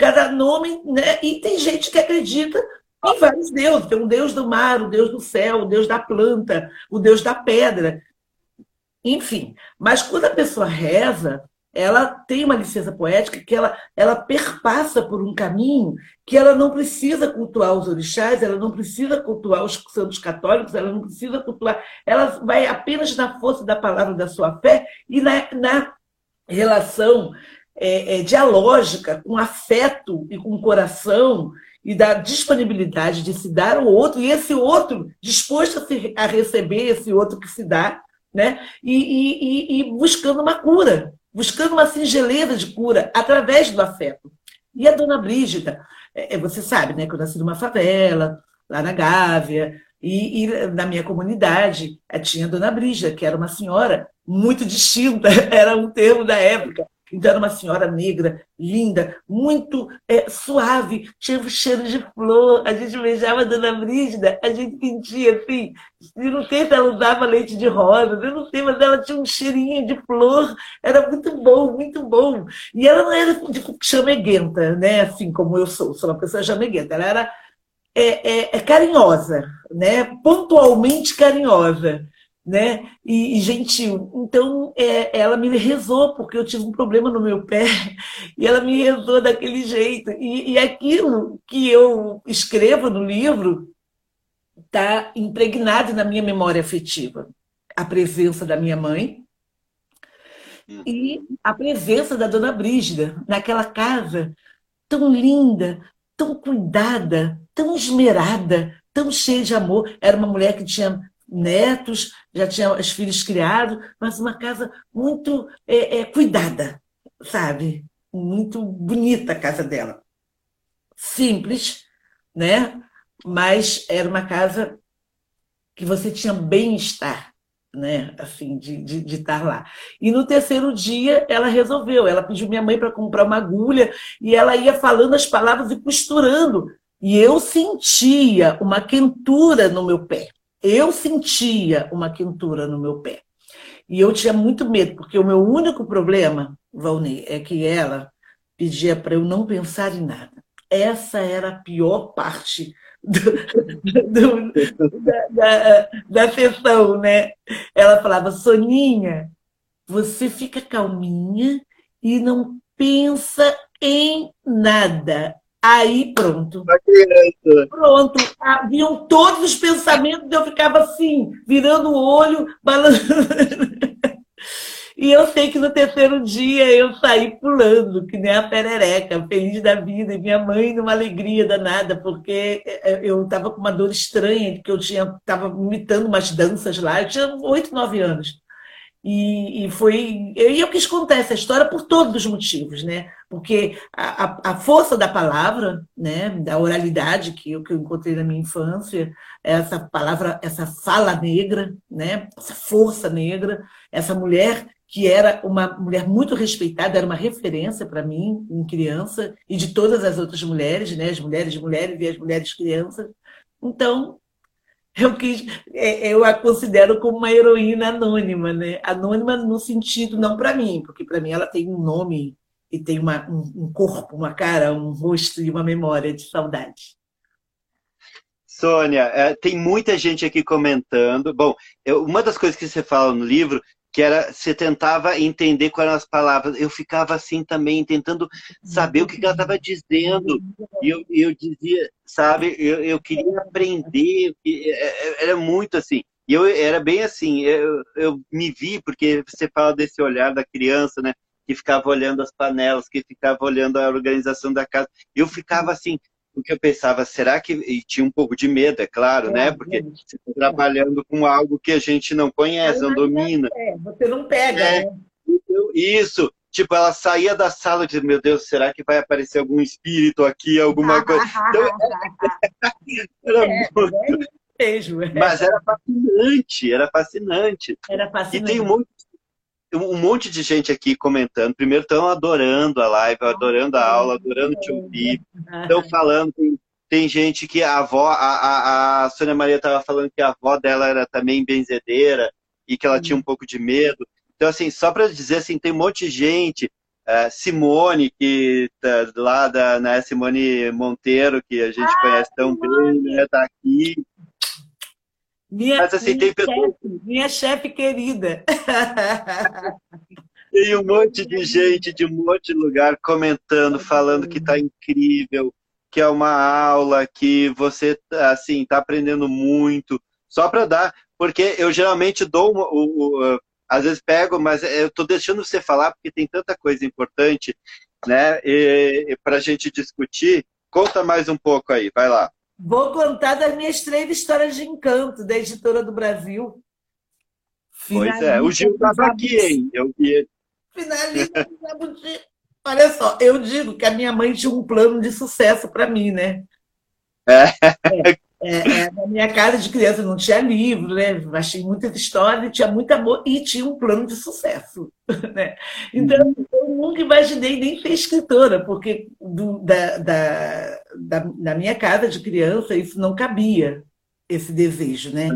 cada nome, né? e tem gente que acredita em vários deuses. Tem um deus do mar, o deus do céu, o deus da planta, o deus da pedra. Enfim, mas quando a pessoa reza, ela tem uma licença poética que ela, ela perpassa por um caminho que ela não precisa cultuar os orixás, ela não precisa cultuar os santos católicos, ela não precisa cultuar, ela vai apenas na força da palavra da sua fé e na, na relação é, é, dialógica com afeto e com coração e da disponibilidade de se dar ao outro, e esse outro disposto a, se, a receber esse outro que se dá, né? e, e, e buscando uma cura buscando uma singeleza de cura através do afeto. E a dona Brígida, é, é, você sabe, né, que eu nasci numa favela, lá na Gávea, e, e, na minha comunidade tinha a dona Brígida, que era uma senhora muito distinta, era um termo da época. Então, era uma senhora negra, linda, muito é, suave, tinha um cheiro de flor. A gente beijava a dona Brígida, a gente sentia assim. Eu não sei se ela usava leite de rosa, eu não sei, mas ela tinha um cheirinho de flor. Era muito bom, muito bom. E ela não era tipo chameguenta, né? Assim como eu sou, sou uma pessoa chameguenta. Ela era é, é, é carinhosa, né? pontualmente carinhosa né? E, e gentil. Então, é, ela me rezou, porque eu tive um problema no meu pé, e ela me rezou daquele jeito. E, e aquilo que eu escrevo no livro está impregnado na minha memória afetiva. A presença da minha mãe e a presença da dona Brígida naquela casa tão linda, tão cuidada, tão esmerada, tão cheia de amor. Era uma mulher que tinha netos, já tinha os filhos criados, mas uma casa muito é, é, cuidada, sabe? Muito bonita a casa dela. Simples, né? Mas era uma casa que você tinha bem-estar, né? Assim, de, de, de, estar lá. E no terceiro dia ela resolveu, ela pediu minha mãe para comprar uma agulha e ela ia falando as palavras e costurando. E eu sentia uma quentura no meu pé eu sentia uma quentura no meu pé. E eu tinha muito medo, porque o meu único problema, Valnei, é que ela pedia para eu não pensar em nada. Essa era a pior parte do, do, da, da, da sessão, né? Ela falava, Soninha, você fica calminha e não pensa em nada. Aí pronto. Pronto. Haviam todos os pensamentos, eu ficava assim, virando o olho, balançando. E eu sei que no terceiro dia eu saí pulando, que nem a perereca, feliz da vida, e minha mãe numa alegria danada, porque eh, eu estava com uma dor estranha, que eu tinha estava imitando umas danças lá, eu tinha oito, nove anos. E, e, foi. E eu quis contar essa história por todos os motivos, né? Porque a, a força da palavra, né? Da oralidade que eu, que eu encontrei na minha infância, essa palavra, essa fala negra, né? Essa força negra, essa mulher que era uma mulher muito respeitada, era uma referência para mim, em criança, e de todas as outras mulheres, né? As mulheres mulheres e as mulheres crianças. Então, eu, quis, é, eu a considero como uma heroína anônima, né? Anônima no sentido, não para mim, porque para mim ela tem um nome e tem uma, um, corpo, uma cara, um rosto e uma memória de saudade.
Sônia, é, tem muita gente aqui comentando. Bom, eu, uma das coisas que você fala no livro que era você tentava entender quais eram as palavras. Eu ficava assim também, tentando saber o que ela estava dizendo. E eu, eu dizia, sabe, eu, eu queria aprender. É, é, era muito assim. E eu era bem assim, eu, eu me vi, porque você fala desse olhar da criança, né? Que ficava olhando as panelas, que ficava olhando a organização da casa. Eu ficava assim, porque eu pensava, será que. E tinha um pouco de medo, é claro, é, né? Porque você está trabalhando com algo que a gente não conhece, não domina.
É, você não pega, é, né?
Isso. Tipo, ela saía da sala e dizia, meu Deus, será que vai aparecer algum espírito aqui, alguma coisa? Então, era
é, muito... mesmo. É.
Mas era fascinante, era fascinante.
Era fascinante.
E tem um monte, um monte de gente aqui comentando. Primeiro estão adorando a live, adorando a aula, adorando te ouvir. Estão falando, tem, tem, gente que a avó, a, a, a Sônia Maria estava falando que a avó dela era também benzedeira e que ela tinha um pouco de medo. Então, assim, só para dizer assim, tem um monte de gente. Uh, Simone, que tá lá da né, Simone Monteiro, que a gente ah, conhece tão Simone. bem, né, tá aqui.
Minha, Mas, assim, minha, tem chefe, minha chefe querida.
Tem um monte de gente de um monte de lugar comentando, falando que está incrível, que é uma aula, que você assim está aprendendo muito. Só para dar, porque eu geralmente dou o, o, o, às vezes pego, mas eu estou deixando você falar porque tem tanta coisa importante, né? Para a gente discutir. Conta mais um pouco aí, vai lá.
Vou contar das minhas três histórias de encanto da editora do Brasil.
Pois é, o Gil estava aqui, hein? Eu vi.
Finalista Olha só, eu digo que a minha mãe tinha um plano de sucesso para mim, né? É. é. É, é, na minha casa de criança não tinha livro, né? Achei muitas histórias, tinha muito amor e tinha um plano de sucesso. Né? Então, eu nunca imaginei nem ser escritora, porque do, da, da, da, na minha casa de criança isso não cabia, esse desejo, né?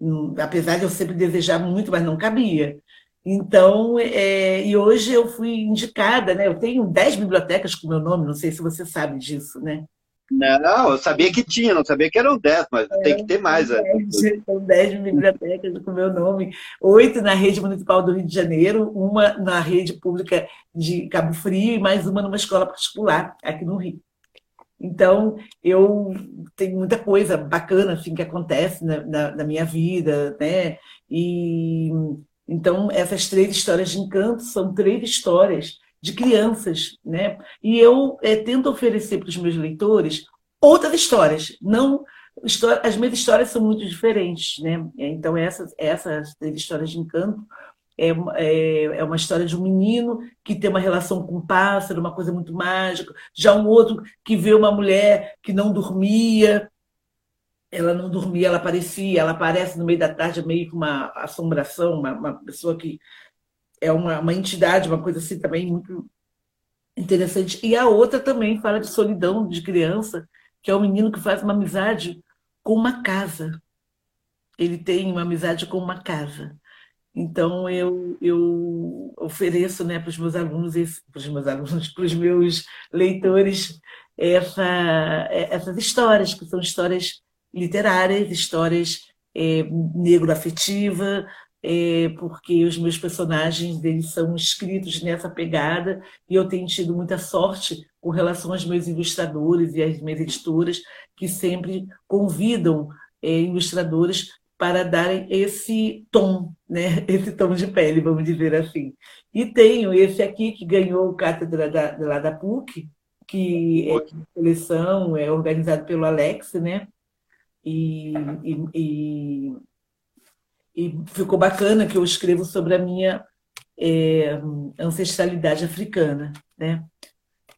Uhum. Apesar de eu sempre desejar muito, mas não cabia. Então, é, e hoje eu fui indicada, né? Eu tenho dez bibliotecas com meu nome, não sei se você sabe disso, né?
Não, eu sabia que tinha, não sabia que eram 10, mas é, tem que ter mais.
São 10, é. são 10 bibliotecas com o meu nome, oito na rede municipal do Rio de Janeiro, uma na rede pública de Cabo Frio e mais uma numa escola particular aqui no Rio. Então, eu tenho muita coisa bacana assim, que acontece na, na, na minha vida, né? E então, essas três histórias de encanto são três histórias de crianças, né? E eu é, tento oferecer para os meus leitores outras histórias, não as minhas histórias são muito diferentes, né? Então essas essas histórias de encanto é, é, é, uma história de um menino que tem uma relação com um pássaro, uma coisa muito mágica. Já um outro que vê uma mulher que não dormia, ela não dormia, ela aparecia, ela aparece no meio da tarde meio com uma assombração, uma, uma pessoa que é uma, uma entidade, uma coisa assim também muito interessante. E a outra também fala de solidão de criança, que é um menino que faz uma amizade com uma casa. Ele tem uma amizade com uma casa. Então eu, eu ofereço né, para os meus alunos, para os meus alunos, para os meus leitores, essa, essas histórias, que são histórias literárias, histórias é, negro-afetiva, é, porque os meus personagens eles são escritos nessa pegada e eu tenho tido muita sorte com relação aos meus ilustradores e às minhas editoras que sempre convidam é, ilustradores para darem esse tom, né? esse tom de pele, vamos dizer assim. E tenho esse aqui que ganhou o cátedra da, lá da PUC, que é coleção, é organizado pelo Alex, né? E, e, e e ficou bacana que eu escrevo sobre a minha é, ancestralidade africana, né?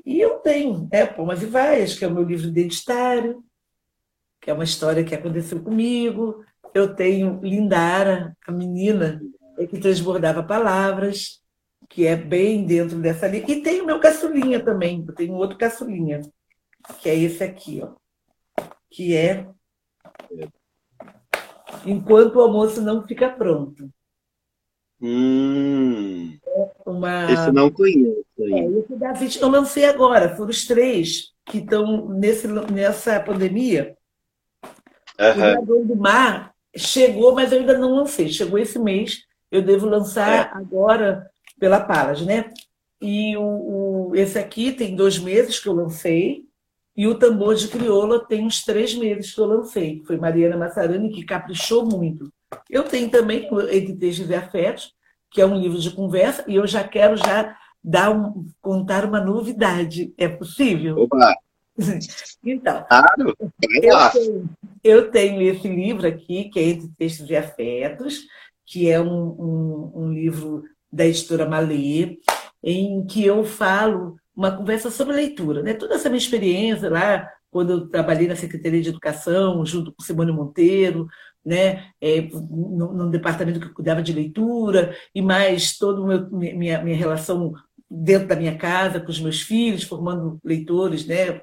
E eu tenho, é, Pomas e Vaias, que é o meu livro identitário, que é uma história que aconteceu comigo. Eu tenho Lindara, a menina que transbordava palavras, que é bem dentro dessa linha. E tem o meu caçulinha também, eu tenho outro caçulinha, que é esse aqui, ó, que é enquanto o almoço não fica pronto.
Hum, uma... Esse não conheço.
É, esse da eu lancei agora, foram os três que estão nessa pandemia. Uhum. O Dragão do Mar chegou, mas eu ainda não lancei. Chegou esse mês, eu devo lançar é. agora pela Palas, né? E o, o, esse aqui tem dois meses que eu lancei, e o tambor de crioula tem uns três meses que eu lancei. Foi Mariana Massarani que caprichou muito. Eu tenho também Entre Textos e Afetos, que é um livro de conversa, e eu já quero já dar um, contar uma novidade. É possível?
Opa!
Então,
claro,
eu tenho, eu tenho esse livro aqui, que é Entre Textos e Afetos, que é um, um, um livro da editora Malê, em que eu falo uma conversa sobre leitura, né? Toda essa minha experiência lá quando eu trabalhei na Secretaria de Educação, junto com Simone Monteiro, né, é, no, no, departamento que cuidava de leitura, e mais toda minha, minha relação dentro da minha casa, com os meus filhos, formando leitores, né,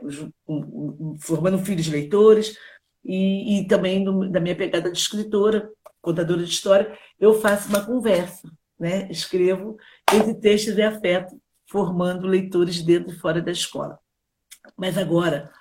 formando filhos leitores, e, e também no, da minha pegada de escritora, contadora de história, eu faço uma conversa, né, escrevo esse texto de afeto, formando leitores dentro e fora da escola. Mas agora,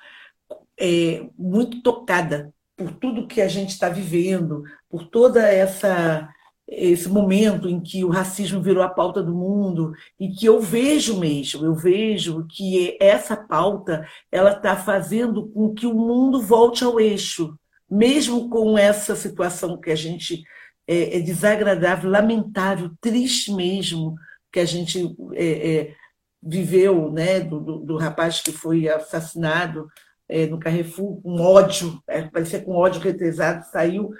é, muito tocada por tudo que a gente está vivendo, por toda essa esse momento em que o racismo virou a pauta do mundo e que eu vejo mesmo, eu vejo que essa pauta ela está fazendo com que o mundo volte ao eixo, mesmo com essa situação que a gente é, é desagradável, lamentável, triste mesmo que a gente é, é, viveu, né, do, do, do, rapaz que foi assassinado é, no Carrefour, com ódio, é, parecia com ódio retesado, saiu.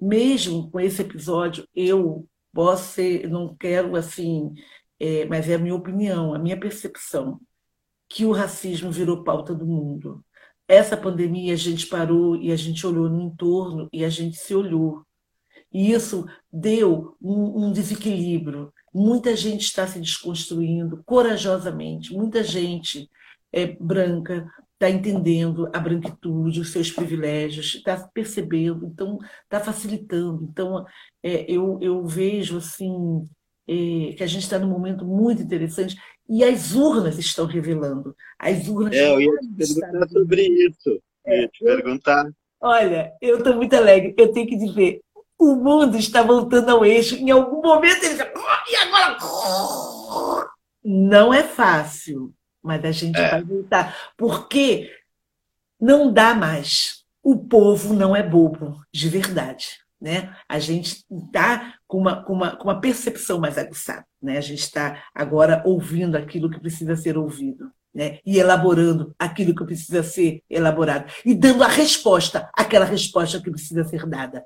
Mesmo com esse episódio, eu posso ser, não quero assim, é, mas é a minha opinião, a minha percepção, que o racismo virou pauta do mundo. Essa pandemia a gente parou e a gente olhou no entorno e a gente se olhou. E isso deu um, um desequilíbrio. Muita gente está se desconstruindo corajosamente, muita gente é, branca está entendendo a branquitude, os seus privilégios, está percebendo, então está facilitando. Então, é, eu, eu vejo assim é, que a gente está num momento muito interessante e as urnas estão revelando. As urnas.
É, eu ia te perguntar sobre isso. Eu ia te perguntar.
Olha, eu estou muito alegre. Eu tenho que dizer, o mundo está voltando ao eixo. Em algum momento ele e agora não é fácil mas a gente é. vai voltar. Porque não dá mais. O povo não é bobo, de verdade. Né? A gente está com uma, com, uma, com uma percepção mais aguçada. Né? A gente está agora ouvindo aquilo que precisa ser ouvido. Né? E elaborando aquilo que precisa ser elaborado. E dando a resposta, aquela resposta que precisa ser dada.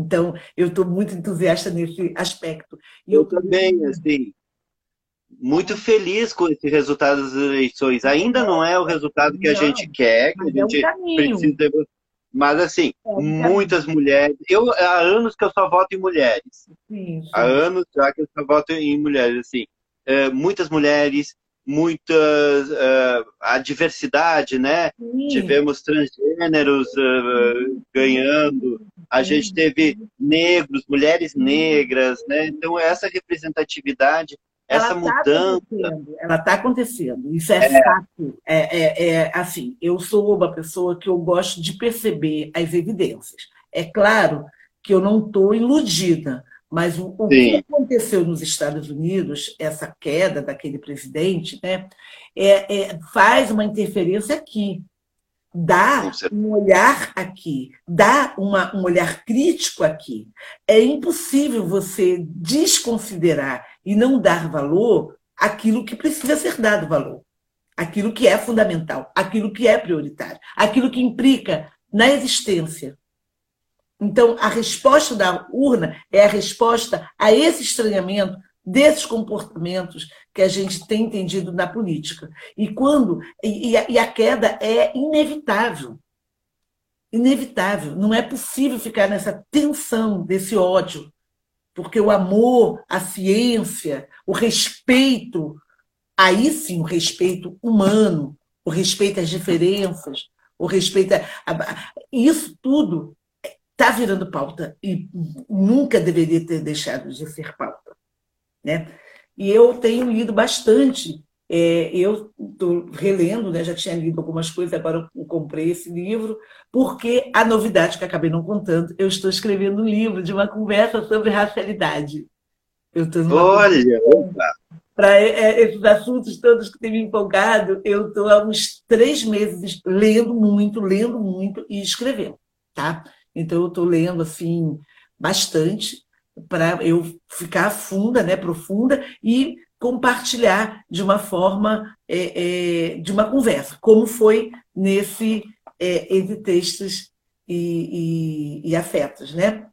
Então, eu estou muito entusiasta nesse aspecto.
E eu, eu também, assim, muito feliz com esse resultado das eleições. Ainda não é o resultado que a gente quer, que a gente é um precisa. Mas, assim, é muitas mulheres. Eu, há anos que eu só voto em mulheres. Sim, sim. Há anos já que eu só voto em mulheres. Assim, é, muitas mulheres, muitas. Uh, a diversidade, né? Sim. Tivemos transgêneros uh, ganhando. A gente teve negros, mulheres negras, né? Então, essa representatividade essa ela tá mudança.
Ela está acontecendo, isso é, é. fato. É, é, é, assim, eu sou uma pessoa que eu gosto de perceber as evidências. É claro que eu não estou iludida, mas o, o que aconteceu nos Estados Unidos, essa queda daquele presidente, né, é, é, faz uma interferência aqui dá um olhar aqui, dá uma, um olhar crítico aqui. É impossível você desconsiderar e não dar valor àquilo que precisa ser dado valor, aquilo que é fundamental, aquilo que é prioritário, aquilo que implica na existência. Então, a resposta da urna é a resposta a esse estranhamento desses comportamentos que a gente tem entendido na política. E quando e, a, e a queda é inevitável. Inevitável. Não é possível ficar nessa tensão desse ódio, porque o amor, a ciência, o respeito, aí sim o respeito humano, o respeito às diferenças, o respeito a, isso tudo está virando pauta e nunca deveria ter deixado de ser pauta. Né? E eu tenho lido bastante. É, eu estou relendo, né? já tinha lido algumas coisas, agora eu comprei esse livro, porque a novidade que acabei não contando, eu estou escrevendo um livro de uma conversa sobre racialidade.
Eu Olha!
Para é, é, esses assuntos todos que têm me empolgado, eu estou há uns três meses lendo muito, lendo muito e escrevendo. Tá? Então, eu estou lendo assim bastante para eu ficar funda, né, profunda e compartilhar de uma forma é, é, de uma conversa, como foi nesse é, entre textos e, e, e, afetos, né?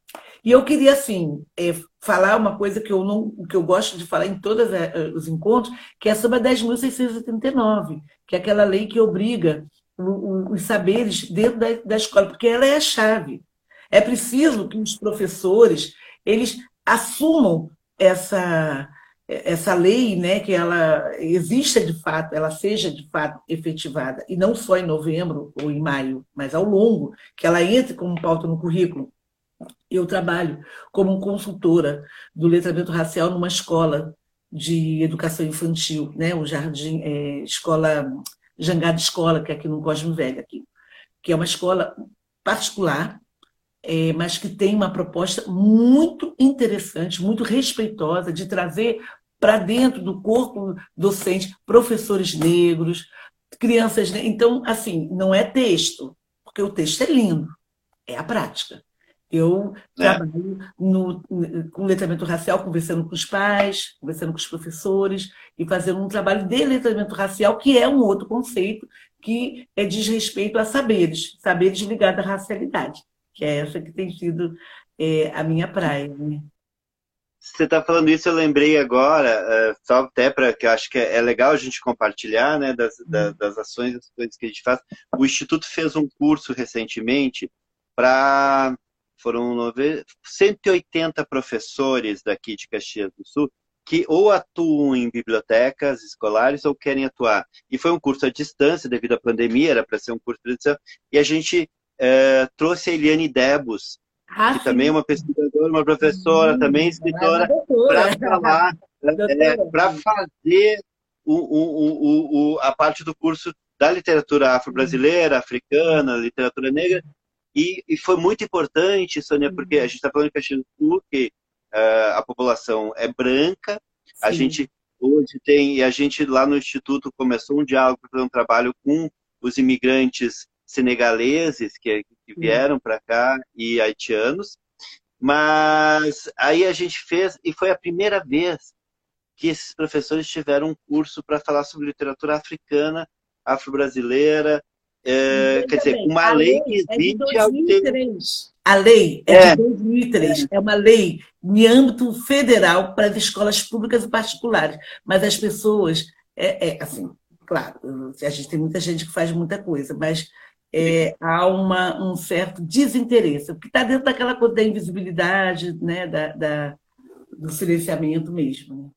E eu queria assim é, falar uma coisa que eu não, que eu gosto de falar em todos é, os encontros, que é sobre a 10.639, que é aquela lei que obriga os saberes dentro da, da escola, porque ela é a chave. É preciso que os professores eles assumam essa essa lei, né, que ela exista de fato, ela seja de fato efetivada, e não só em novembro ou em maio, mas ao longo, que ela entre como pauta no currículo. Eu trabalho como consultora do letramento racial numa escola de educação infantil, né, o Jardim, é, escola Jangada Escola, que é aqui no Cosme Velho, aqui, que é uma escola particular, é, mas que tem uma proposta muito interessante, muito respeitosa de trazer para dentro do corpo docente professores negros, crianças. Então, assim, não é texto, porque o texto é lindo, é a prática. Eu é. trabalho no, com letramento racial, conversando com os pais, conversando com os professores e fazendo um trabalho de letramento racial, que é um outro conceito que é, diz respeito a saberes, saberes ligados à racialidade, que é essa que tem sido é, a minha praia. Né?
Você está falando isso, eu lembrei agora, é, só até para que eu acho que é, é legal a gente compartilhar né, das, das, das ações, das coisas que a gente faz. O Instituto fez um curso recentemente para foram 180 professores daqui de Caxias do Sul que ou atuam em bibliotecas escolares ou querem atuar. E foi um curso à distância devido à pandemia, era para ser um curso de distância, e a gente é, trouxe a Eliane Debus, ah, que sim. também é uma pesquisadora, uma professora, sim, também escritora, para falar, é, para fazer o, o, o, a parte do curso da literatura afro-brasileira, africana, literatura negra, e, e foi muito importante, Sônia, porque a gente está falando que uh, a população é branca, Sim. a gente hoje tem, e a gente lá no Instituto começou um diálogo para um trabalho com os imigrantes senegaleses que, que vieram para cá e haitianos, mas aí a gente fez, e foi a primeira vez que esses professores tiveram um curso para falar sobre literatura africana, afro-brasileira, é, quer dizer, uma lei, lei que existe
é A lei é, é, de 2003, é. é uma lei em âmbito federal para as escolas públicas e particulares, mas as pessoas, é, é assim, claro, a gente tem muita gente que faz muita coisa, mas é, há uma, um certo desinteresse, porque está dentro daquela coisa da invisibilidade, né, da, da do silenciamento mesmo. Né?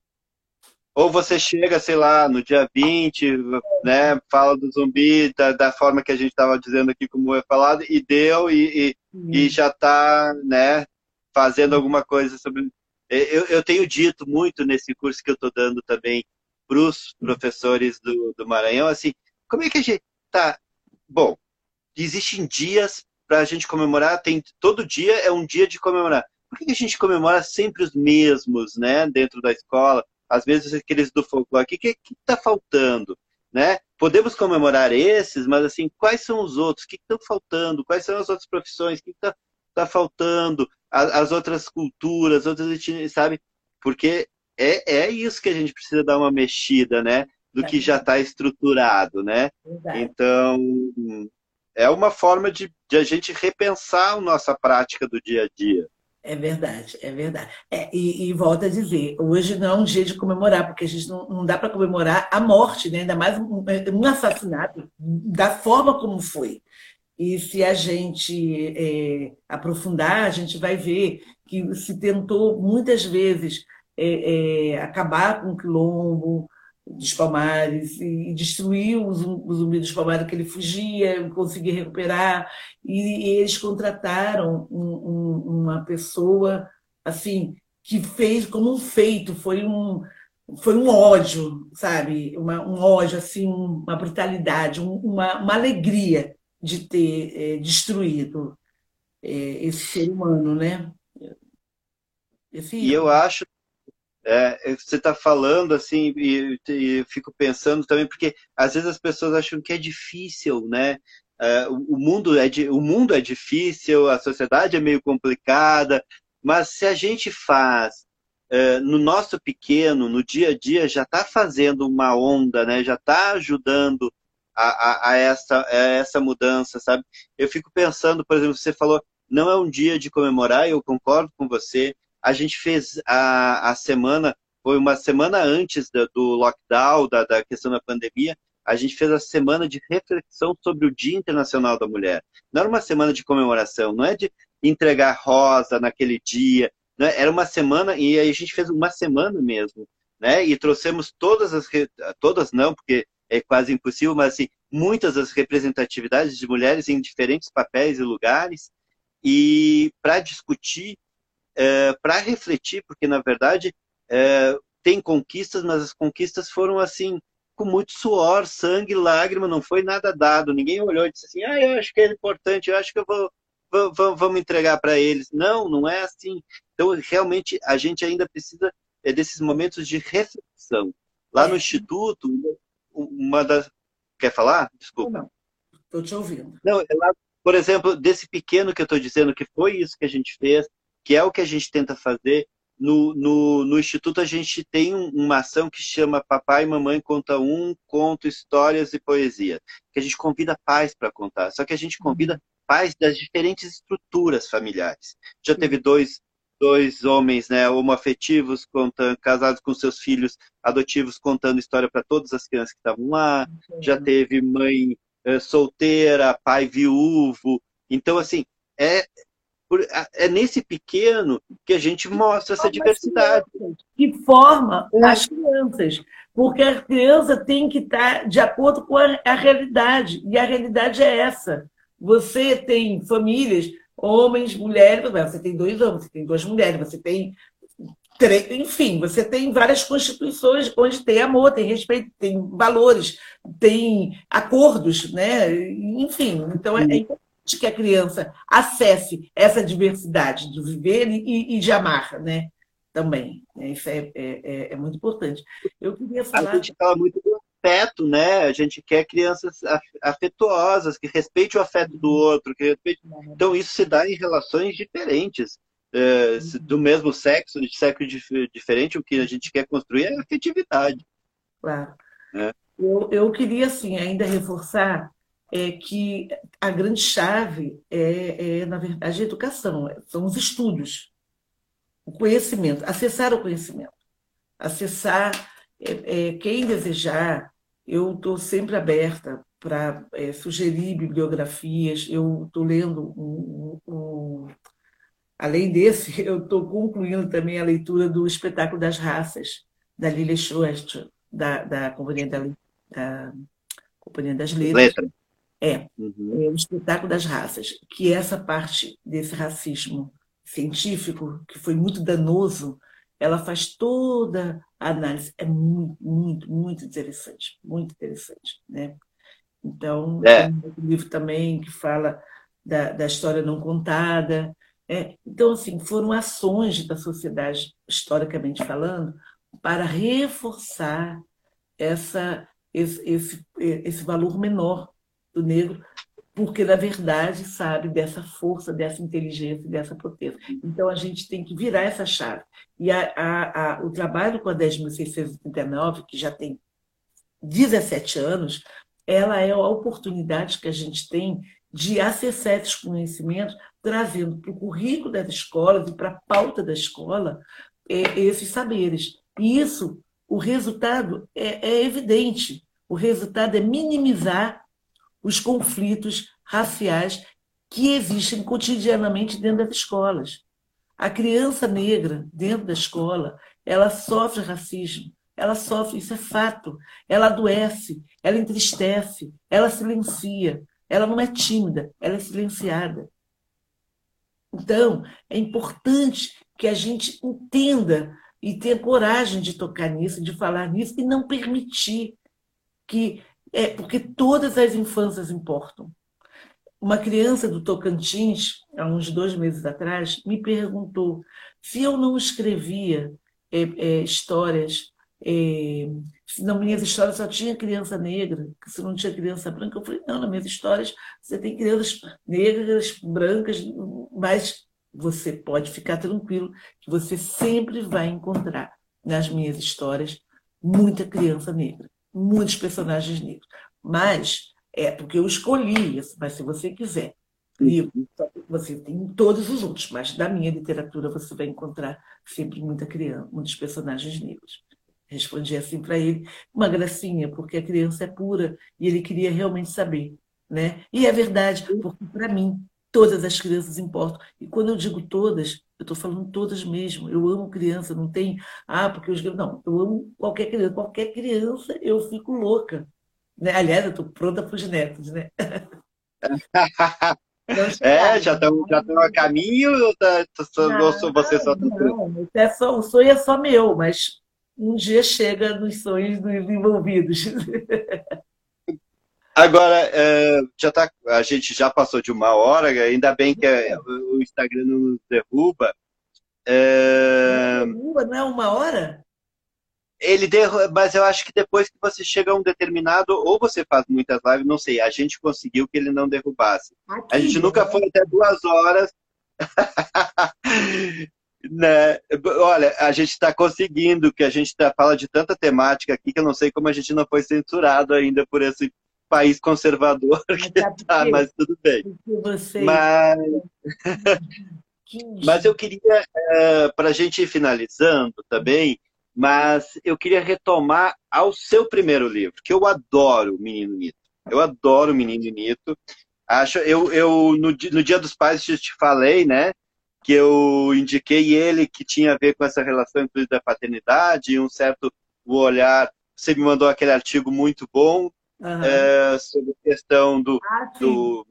Ou você chega, sei lá, no dia 20, né, fala do zumbi da, da forma que a gente estava dizendo aqui, como é falado, e deu, e, e, e já está né, fazendo alguma coisa sobre. Eu, eu tenho dito muito nesse curso que eu estou dando também para os professores do, do Maranhão, assim, como é que a gente tá? Bom, existem dias para a gente comemorar, tem todo dia é um dia de comemorar. Por que a gente comemora sempre os mesmos, né, dentro da escola? às vezes aqueles do folclore, o que está faltando? Né? Podemos comemorar esses, mas assim, quais são os outros? O que estão faltando? Quais são as outras profissões? O que está tá faltando? As, as, outras culturas, outras etnias, sabe? Porque é, é isso que a gente precisa dar uma mexida, né? Do é. que já está estruturado, né? Exato. Então, é uma forma de, de a gente repensar a nossa prática do dia a dia.
É verdade, é verdade. É, e, e volta a dizer, hoje não é um dia de comemorar, porque a gente não, não dá para comemorar a morte, né? ainda mais um, um, assassinato, da forma como foi. E se a gente é, aprofundar, a gente vai ver que se tentou muitas vezes é, é acabar com o quilombo, dos Palmares e destruiu o zumbi dos Palmares que ele fugia, conseguia recuperar e, e eles contrataram um, um, uma pessoa assim que fez como um feito, foi um foi um ódio, sabe, uma, um ódio assim, uma brutalidade, uma, uma alegria de ter é, destruído é, esse ser humano, né?
Esse... E eu acho é, você está falando assim e, e fico pensando também porque às vezes as pessoas acham que é difícil, né? É, o, mundo é o mundo é difícil, a sociedade é meio complicada, mas se a gente faz é, no nosso pequeno, no dia a dia, já está fazendo uma onda, né? Já está ajudando a, a, a, essa, a essa mudança, sabe? Eu fico pensando, por exemplo, você falou, não é um dia de comemorar, eu concordo com você, a gente fez a, a semana, foi uma semana antes do, do lockdown, da, da questão da pandemia, a gente fez a semana de reflexão sobre o Dia Internacional da Mulher. Não era uma semana de comemoração, não é de entregar rosa naquele dia, né? era uma semana, e aí a gente fez uma semana mesmo, né? E trouxemos todas as, todas não, porque é quase impossível, mas assim, muitas das representatividades de mulheres em diferentes papéis e lugares, e para discutir, é, para refletir, porque na verdade é, tem conquistas, mas as conquistas foram assim, com muito suor, sangue, lágrima, não foi nada dado. Ninguém olhou e disse assim, ah, eu acho que é importante, eu acho que eu vou, vou vamos entregar para eles. Não, não é assim. Então, realmente, a gente ainda precisa é, desses momentos de reflexão. Lá no. Instituto, uma das... Quer falar? Desculpa.
Não, estou te ouvindo.
Não, é lá, por exemplo, desse pequeno que eu estou dizendo, que foi isso que a gente fez, que é o que a gente tenta fazer, no, no, no, Instituto a gente tem uma ação que chama Papai e Mamãe Conta Um, Conto, Histórias e Poesia, que a gente convida pais para contar, só que a gente convida pais das diferentes estruturas familiares. Já teve dois, dois homens né, homoafetivos contando, casados com seus filhos adotivos contando história para todas as crianças que estavam lá, já teve mãe é, solteira, pai viúvo. Então, assim, é, é nesse pequeno que a gente mostra essa diversidade.
Que forma é. as crianças, porque a criança tem que estar de acordo com a, a realidade, e a realidade é essa. Você tem famílias, homens, mulheres, você tem dois homens, você tem duas mulheres, você tem três, enfim, você tem várias constituições onde tem amor, tem respeito, tem valores, tem acordos, né? Enfim, então é, é importante que a criança acesse essa diversidade de viver e, e de amar, né? Também. Né? Isso é, é, é, é, muito importante. Eu queria falar.
A gente fala muito do afeto, né? A gente quer crianças afetuosas, que respeitem o afeto do outro. Que respeite... Então, isso se dá em relações diferentes. É, do mesmo sexo, de sexo diferente, o que a gente quer construir é afetividade.
Claro. É. Eu, eu queria, assim, ainda reforçar é que a grande chave é, é, na verdade, a educação, são os estudos, o conhecimento, acessar o conhecimento, acessar é, é, quem desejar. Eu estou sempre aberta para é, sugerir bibliografias. Eu estou lendo um, um, um, além desse, eu estou concluindo também a leitura do espetáculo das raças da Lilia Schwartz, da, da Companhia da, da Companhia das Letras. Letra. É, uhum. é o espetáculo das raças, que é essa parte desse racismo científico, que foi muito danoso, ela faz toda a análise. É muito, muito, muito interessante, muito interessante. Né? Então, é. tem um livro também que fala da, da história não contada. É, então, assim, foram ações da sociedade, historicamente falando, para reforçar essa, esse, esse, esse valor menor do negro, porque, na verdade, sabe dessa força, dessa inteligência, dessa potência. Então, a gente tem que virar essa chave. E a, a, a, o trabalho com a 10.639, que já tem 17 anos, ela é a oportunidade que a gente tem de acessar esses conhecimentos, trazendo para o currículo das escolas e para a pauta da escola é, esses saberes. E isso, o resultado é, é evidente. O resultado é minimizar os conflitos raciais que existem cotidianamente dentro das escolas. A criança negra dentro da escola, ela sofre racismo, ela sofre, isso é fato. Ela adoece, ela entristece, ela silencia. Ela não é tímida, ela é silenciada. Então, é importante que a gente entenda e tenha coragem de tocar nisso, de falar nisso e não permitir que é, porque todas as infâncias importam. Uma criança do Tocantins, há uns dois meses atrás, me perguntou se eu não escrevia é, é, histórias, é, se nas minhas histórias só tinha criança negra, se não tinha criança branca. Eu falei, não, nas minhas histórias você tem crianças negras, brancas, mas você pode ficar tranquilo que você sempre vai encontrar nas minhas histórias muita criança negra muitos personagens negros. Mas é porque eu escolhi isso, mas se você quiser, livro, você tem todos os outros, mas da minha literatura você vai encontrar sempre muita criança, muitos personagens negros. Respondi assim para ele, uma gracinha, porque a criança é pura e ele queria realmente saber. Né? E é verdade, porque para mim todas as crianças importam. E quando eu digo todas, eu estou falando todas mesmo. Eu amo criança, não tem. Ah, porque os. Não, eu amo qualquer criança. Qualquer criança eu fico louca. Né? Aliás, eu estou pronta para os netos, né?
é, já estão já a caminho ou, tá, você só
Não, é só, o sonho é só meu, mas um dia chega nos sonhos dos envolvidos.
Agora, é, já tá, a gente já passou de uma hora, ainda bem que é, o Instagram não nos derruba.
É... Não derruba, não é uma hora?
Ele derruba, mas eu acho que depois que você chega a um determinado, ou você faz muitas lives, não sei, a gente conseguiu que ele não derrubasse. Aqui, a gente nunca foi até duas horas. né? Olha, a gente está conseguindo, que a gente tá, fala de tanta temática aqui que eu não sei como a gente não foi censurado ainda por esse país conservador que está, mas tudo bem. Você... Mas... mas eu queria, é, para a gente ir finalizando também, mas eu queria retomar ao seu primeiro livro, que eu adoro o Menino Nito. Eu adoro o Menino Nito. Acho, eu, eu no, no Dia dos Pais eu te falei, né? Que eu indiquei ele que tinha a ver com essa relação inclusive da paternidade e um certo o olhar. Você me mandou aquele artigo muito bom uhum. é, sobre a questão do, ah, do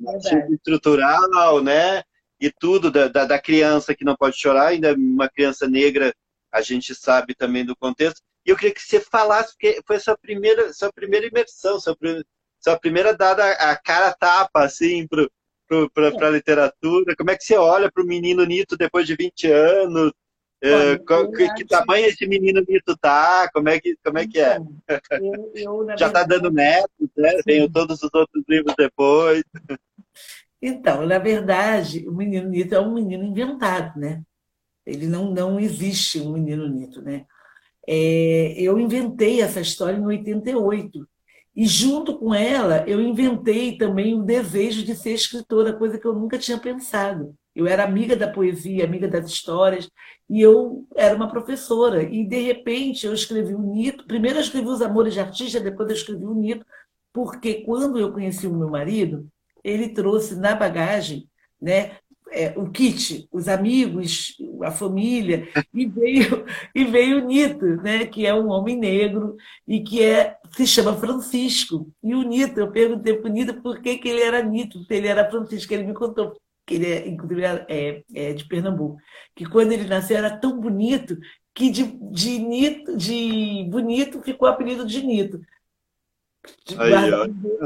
estrutural, né? E tudo da, da, da, criança que não pode chorar, ainda uma criança negra, a gente sabe também do contexto. E eu queria que você falasse, porque foi a sua primeira, sua primeira imersão, sua, sua primeira dada a cara tapa, assim, para a literatura. Como é que você olha para o menino Nito depois de 20 anos? É, que, que, tamanho esse menino Nito tá? Como é que, como é, que é? Então, eu, eu, Já está dando netos, né? Tenho todos os outros livros depois.
Então, na verdade, o menino Nito é um menino inventado, né? Ele não, não existe um menino Nito, né? É, eu inventei essa história em 88. E junto com ela, eu inventei também o desejo de ser escritora, coisa que eu nunca tinha pensado. Eu era amiga da poesia, amiga das histórias, e eu era uma professora. E, de repente, eu escrevi o Nito. Primeiro, eu escrevi Os Amores de Artista, depois, eu escrevi o Nito, porque quando eu conheci o meu marido, ele trouxe na bagagem né, é, o kit, os amigos, a família, e veio, e veio o Nito, né, que é um homem negro e que é, se chama Francisco. E o Nito, eu perguntei para o Nito por que, que ele era Nito, se ele era Francisco, ele me contou que ele é, inclusive, é, é, de Pernambuco, que quando ele nasceu era tão bonito que de, de, nito, de bonito ficou o apelido de Nito. Aí,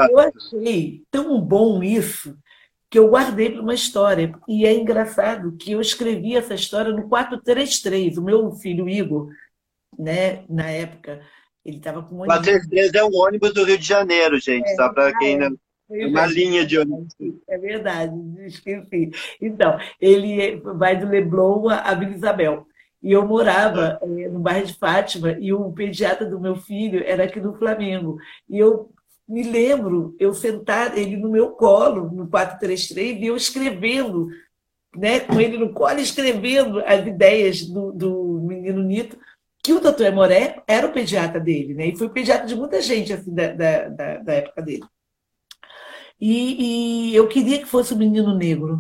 eu achei tão bom isso que eu guardei para uma história. E é engraçado que eu escrevi essa história no 433. O meu filho Igor, né, na época, ele estava com
um 433 é um ônibus do Rio de Janeiro, gente, é, para quem não. É uma linha de ônibus.
É verdade, esqueci. Então, ele vai do Leblon a Vila Isabel. E eu morava é. no bairro de Fátima e o pediatra do meu filho era aqui no Flamengo. E eu me lembro, eu sentar ele no meu colo, no 433, e eu escrevendo, né, com ele no colo, escrevendo as ideias do, do menino Nito, que o doutor Emoré era o pediatra dele, né? E foi o pediatra de muita gente assim, da, da, da época dele. E, e eu queria que fosse o um menino negro,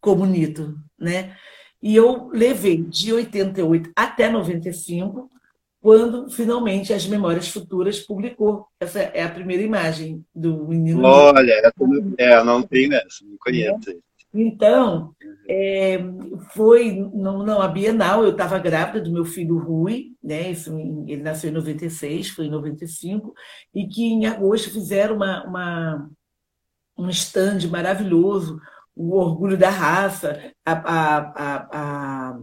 como Nito, né? E eu levei de 88 até 95, quando finalmente as Memórias Futuras publicou. Essa é a primeira imagem do menino.
Olha, é, não tenho essa, não conheço. É.
Então, é, foi não, não, a Bienal, eu estava grávida do meu filho Rui, né? Isso, ele nasceu em 96, foi em 95, e que em agosto fizeram uma, uma um stand maravilhoso, o Orgulho da Raça, a, a, a, a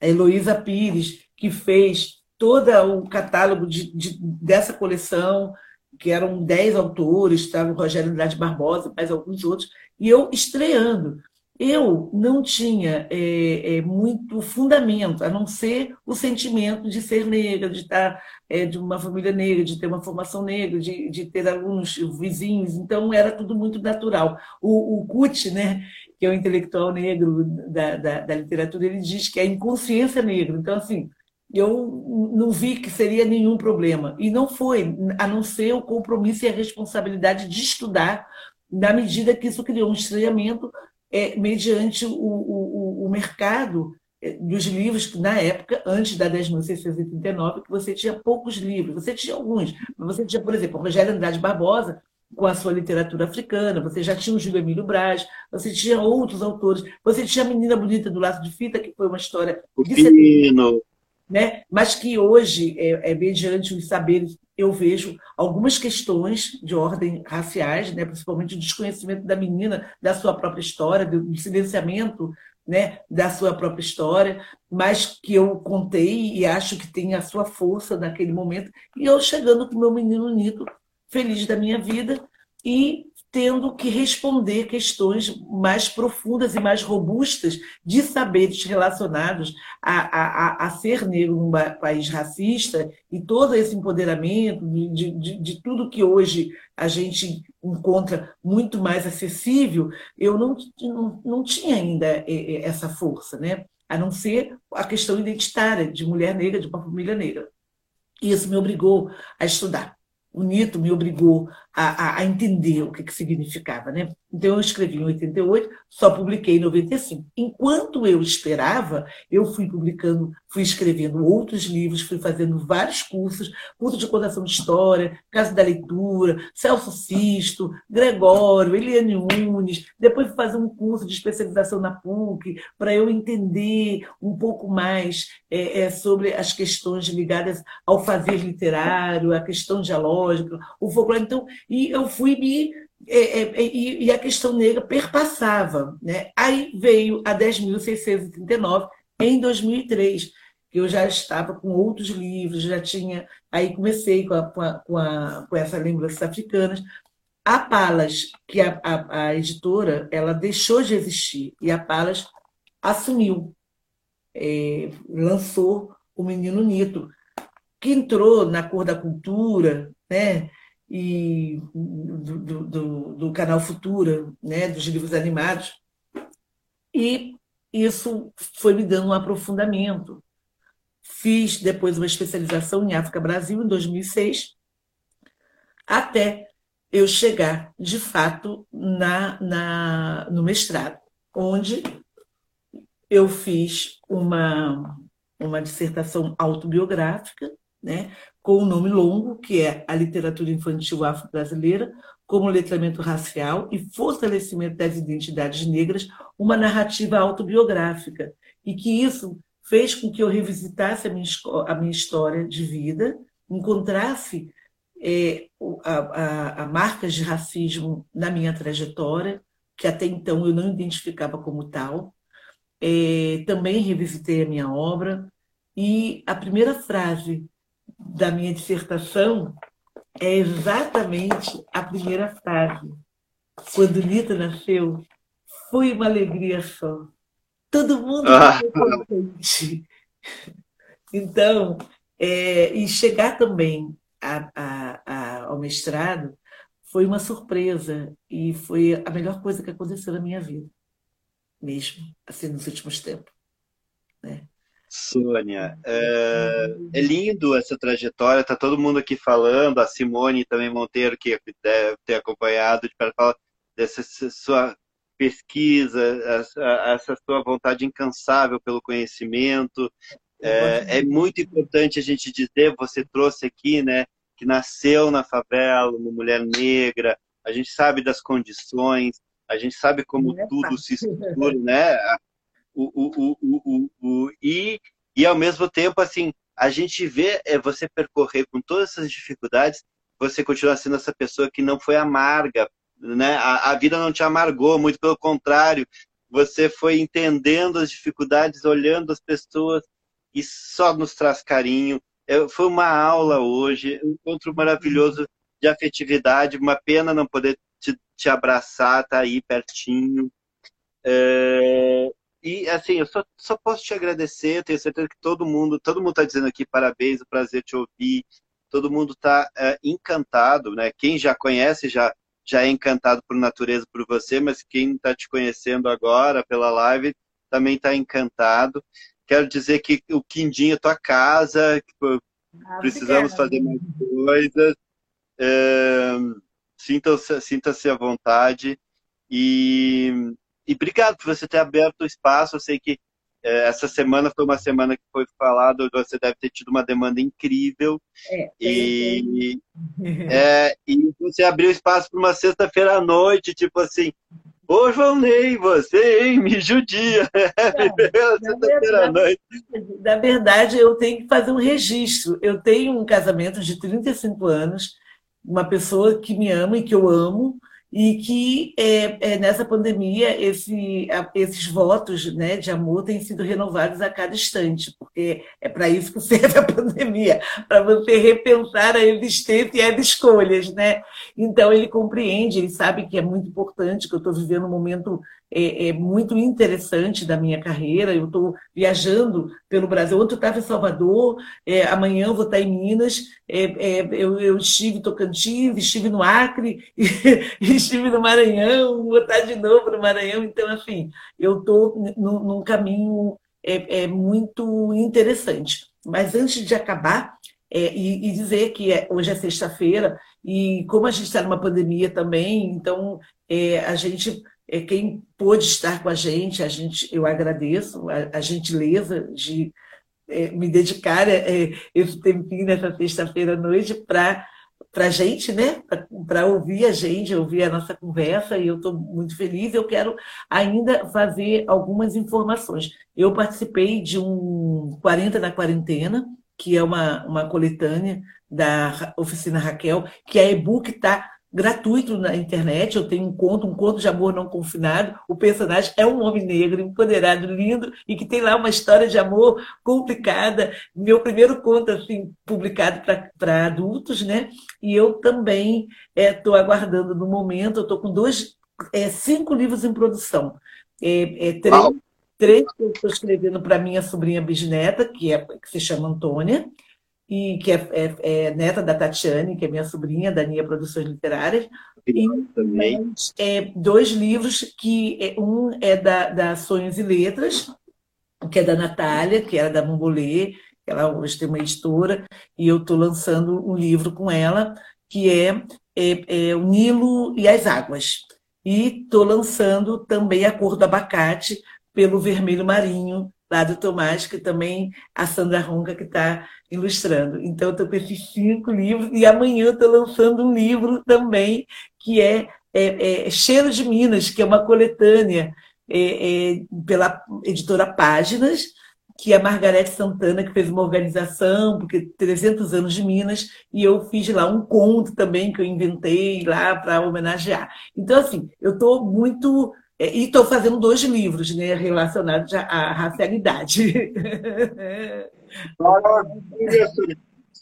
Heloísa Pires, que fez todo o catálogo de, de, dessa coleção, que eram dez autores, estava o Rogério Andrade Barbosa, mais alguns outros, e eu estreando eu não tinha é, é, muito fundamento, a não ser o sentimento de ser negra, de estar é, de uma família negra, de ter uma formação negra, de, de ter alunos vizinhos, então era tudo muito natural. O, o Kut, né, que é o intelectual negro da, da, da, literatura, ele diz que é inconsciência negra. Então, assim, eu não vi que seria nenhum problema. E não foi, a não ser o compromisso e a responsabilidade de estudar, na medida que isso criou um estranhamento é, mediante o, o, o mercado é, dos livros, que na época, antes da 10.639, que você tinha poucos livros, você tinha alguns, mas você tinha, por exemplo, Rogério Andrade Barbosa, com a sua literatura africana, você já tinha o Júlio Emílio Braz, você tinha outros autores, você tinha a Menina Bonita do Laço de Fita, que foi uma história...
O Pino
né? mas que hoje, é, é, mediante os saberes, eu vejo algumas questões de ordem raciais, né? principalmente o desconhecimento da menina, da sua própria história, do silenciamento né? da sua própria história, mas que eu contei e acho que tem a sua força naquele momento. E eu chegando com meu menino Nito, feliz da minha vida, e tendo que responder questões mais profundas e mais robustas de saberes relacionados a, a, a ser negro num país racista e todo esse empoderamento de, de, de tudo que hoje a gente encontra muito mais acessível, eu não, não, não tinha ainda é, é, essa força, né? a não ser a questão identitária de mulher negra, de uma família negra. Isso me obrigou a estudar o Nito me obrigou a, a, entender o que, que significava. Né? Então, eu escrevi em 88, só publiquei em 95. Enquanto eu esperava, eu fui publicando, fui escrevendo outros livros, fui fazendo vários cursos, curso de contação de história, Casa da Leitura, Celso Sisto, Gregório, Eliane Unes, depois fui fazer um curso de especialização na PUC, para eu entender um pouco mais é, é, sobre as questões ligadas ao fazer literário, a questão dialógica, o folclore. Então, e eu fui me é, é, e, a questão negra perpassava. Né? Aí veio a 10.639 em 2003, que eu já estava com outros livros, já tinha. Aí comecei com, a, com, a, com, a, com essa lembranças africanas. A Palas, que a, a, a, editora, ela deixou de existir e a Palas assumiu, é, lançou o Menino Nito, que entrou na cor da cultura, né? e do, do, do, canal Futura, né, dos livros animados, e isso foi me dando um aprofundamento. Fiz depois uma especialização em África Brasil em 2006, até eu chegar, de fato, na, na, no mestrado, onde eu fiz uma, uma dissertação autobiográfica, né, com um nome longo, que é a literatura infantil afro-brasileira, como letramento racial e fortalecimento das identidades negras, uma narrativa autobiográfica. E que isso fez com que eu revisitasse a minha, a minha história de vida, encontrasse é, a, a, a marcas de racismo na minha trajetória, que até então eu não identificava como tal. É, também revisitei a minha obra, e a primeira frase da minha dissertação é exatamente a primeira frase. Quando Nita nasceu, foi uma alegria só. Todo mundo ah. contente. Então, é, e chegar também a, a, a, ao mestrado foi uma surpresa e foi a melhor coisa que aconteceu na minha vida, mesmo, assim, nos últimos tempos. Né?
Sônia, é, é, lindo essa trajetória, tá todo mundo aqui falando, a Simone também Monteiro, que deve ter acompanhado, de falar dessa sua pesquisa, essa, sua vontade incansável pelo conhecimento. É, é, muito importante a gente dizer, você trouxe aqui, né, que nasceu na favela, uma mulher negra, a gente sabe das condições, a gente sabe como tudo se estrutura, né? O, o, o, o, e, e ao mesmo tempo, assim, a gente vê é, você percorrer com todas essas dificuldades, você continua sendo essa pessoa que não foi amarga, né? A, a vida não te amargou, muito pelo contrário, você foi entendendo as dificuldades, olhando as pessoas e só nos traz carinho. É, foi uma aula hoje, um encontro maravilhoso de afetividade, uma pena não poder te, te abraçar, tá aí pertinho. É, e assim, eu só, só posso te agradecer, tenho certeza que todo mundo, todo mundo está dizendo aqui parabéns, o prazer te ouvir, todo mundo está é, encantado, né? Quem já conhece já já é encantado por natureza por você, mas quem está te conhecendo agora pela live também está encantado. Quero dizer que o Quindinho é tua casa, que ah, precisamos obrigada. fazer mais coisas. É, Sinta-se sinta à vontade. E, e obrigado por você ter aberto o espaço. Eu sei que é, essa semana foi uma semana que foi falado, você deve ter tido uma demanda incrível. É, e, é, e você abriu espaço para uma sexta-feira à noite, tipo assim, Ô, João Ney, você, hein, me judia.
É, verdade, na verdade, eu tenho que fazer um registro. Eu tenho um casamento de 35 anos, uma pessoa que me ama e que eu amo, e que é, é, nessa pandemia esse, esses votos né, de amor têm sido renovados a cada instante, porque é para isso que serve a pandemia, para você repensar a existência e as escolhas. Né? Então, ele compreende, ele sabe que é muito importante, que eu estou vivendo um momento é, é, muito interessante da minha carreira. Eu estou viajando pelo Brasil. Ontem eu estava em Salvador, é, amanhã eu vou estar em Minas. É, é, eu, eu, estive em Tocantins, estive no Acre, estive no Maranhão, vou estar de novo no Maranhão. Então, assim, eu estou num caminho é, é, muito interessante. Mas antes de acabar, e, e, dizer que hoje é sexta-feira, e como a gente está numa pandemia também, então a gente é, quem pôde estar com a gente, a gente eu agradeço a, a gentileza de é, me dedicar é, esse tempinho nessa sexta-feira à noite para para a gente, né? Para ouvir a gente, ouvir a nossa conversa, e eu estou muito feliz. Eu quero ainda fazer algumas informações. Eu participei de um 40 na Quarentena, que é uma, uma coletânea da Oficina Raquel, que a e-book está gratuito na internet. Eu tenho um conto, um conto de amor não confinado. O personagem é um homem negro, empoderado, lindo, e que tem lá uma história de amor complicada. Meu primeiro conto, assim, publicado para adultos, né? E eu também estou é, aguardando no momento, eu estou com dois, é, cinco livros em produção. É, é, três, três que eu estou escrevendo para minha sobrinha bisneta, que, é, que se chama Antônia, e que é, é, é, neta da Tatiane, que é minha sobrinha, da Nia Produções Literárias. E também. É, dois livros, que é, um é da, da Sonhos e Letras, que é da Natália, que era da Bambolê, ela hoje tem uma editora, e eu estou lançando um livro com ela, que é, é, é O Nilo e as Águas. E estou lançando também A Cor do Abacate, pelo Vermelho Marinho, lá do Tomás, que também a Sandra Ronca que está ilustrando. Então, estou com esses cinco livros, e amanhã estou lançando um livro também, que é, é, é Cheiro de Minas, que é uma coletânea é, é, pela editora Páginas, que é a Margarete Santana, que fez uma organização, porque 300 anos de Minas, e eu fiz lá um conto também que eu inventei lá para homenagear. Então, assim, eu estou muito e estou fazendo dois livros né, relacionados à racialidade.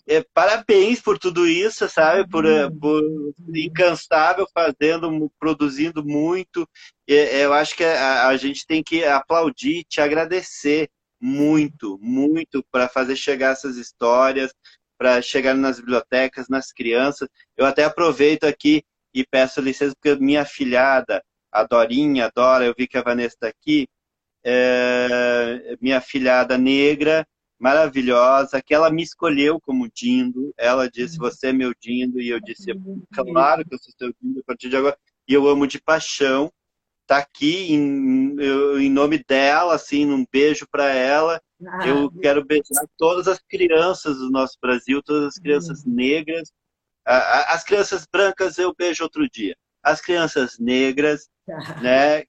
É, parabéns por tudo isso, sabe? Por, eh, por incansável fazendo, produzindo muito. É, eu acho que a, a gente tem que aplaudir, te agradecer muito, muito para fazer chegar essas histórias, para chegar nas bibliotecas, nas crianças. Eu até aproveito aqui e peço licença porque minha filhada a Dorinha, a Dora, eu vi que a Vanessa está aqui, é, minha filhada negra, maravilhosa, que ela me escolheu como Dindo. Ela disse, uhum. você é meu Dindo, e eu disse, claro que eu sou seu Dindo a partir de agora. E eu amo de paixão. Tá aqui em, em nome dela, assim, um beijo para ela. Ah, eu quero beijar todas as crianças do nosso Brasil, todas as crianças uhum. negras. As crianças brancas eu beijo outro dia. As crianças negras, né?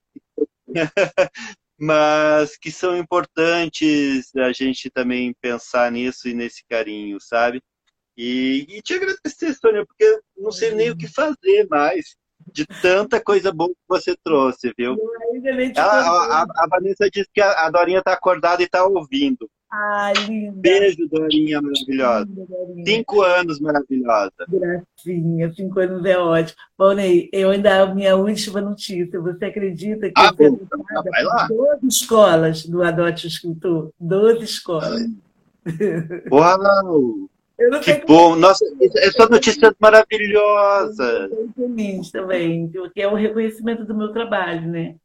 Mas que são importantes a gente também pensar nisso e nesse carinho, sabe? E, e te agradecer, Sônia, porque não sei nem o que fazer mais de tanta coisa boa que você trouxe, viu? Ela, a, a, a, Vanessa disse que a, a Dorinha está acordada e está ouvindo.
Ai, linda.
Beijo, Dorinha maravilhosa. Linda, Dorinha. Cinco anos maravilhosa.
Gracinha, cinco anos é ótimo. Bom, Ney, eu ainda a minha última notícia. Você acredita que
ah,
eu
ah, vai lá.
12 escolas do Adote o Escritor? 12 escolas.
Uau! que bom! Nossa, essa notícia é maravilhosa.
Eu feliz também, porque é o reconhecimento do meu trabalho, né?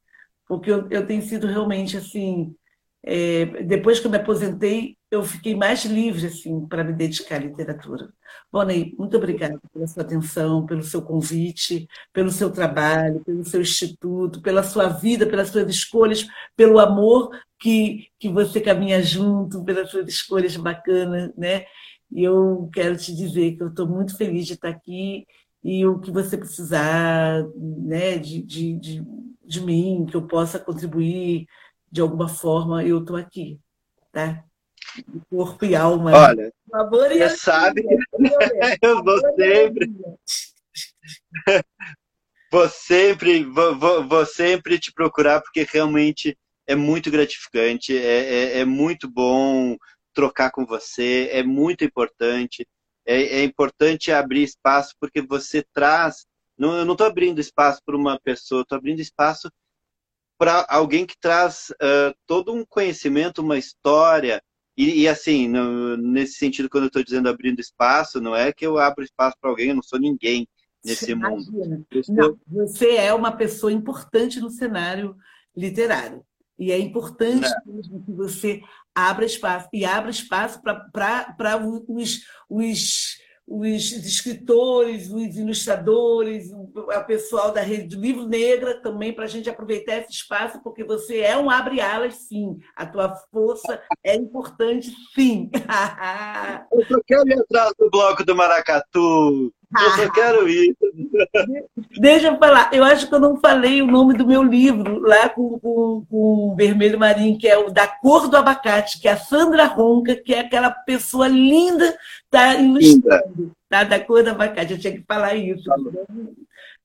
Porque eu, eu tenho sido realmente assim é, depois que eu me aposentei, eu fiquei mais livre assim para me dedicar à literatura. Bonnie, muito obrigada pela sua atenção, pelo seu convite, pelo seu trabalho, pelo seu instituto, pela sua vida, pelas suas escolhas, pelo amor que, que você caminha junto, pelas suas escolhas bacanas, né? E eu quero te dizer que eu estou muito feliz de estar aqui e o que você precisar né, de, de, de, de mim, que eu possa contribuir de alguma forma, eu estou aqui, tá? De corpo e alma.
Olha, favor, você sabe, eu vou sempre... vou sempre, vou, vou, vou, sempre te procurar, porque realmente é muito gratificante, é, é, é muito bom trocar com você, é muito importante. É, é importante abrir espaço porque você traz. Não, eu não estou abrindo espaço para uma pessoa, estou abrindo espaço para alguém que traz uh, todo um conhecimento, uma história. E, e assim, no, nesse sentido, quando eu estou dizendo abrindo espaço, não é que eu abro espaço para alguém, eu não sou ninguém nesse mundo.
Sou... Não, você é uma pessoa importante no cenário literário. E é importante mesmo que você abra espaço e abra espaço para os, os, os escritores, os ilustradores, o pessoal da rede do Livro Negra também, para a gente aproveitar esse espaço, porque você é um abre-alas, sim. A tua força é importante, sim.
Eu só quero ir atrás do bloco do Maracatu. Eu só quero ir.
Deixa eu falar. Eu acho que eu não falei o nome do meu livro lá com, com, com o Vermelho Marinho, que é o Da Cor do Abacate, que é a Sandra Ronca, que é aquela pessoa linda, tá ilustrando. Tá? Da Cor do Abacate. Eu tinha que falar isso. Tá
não,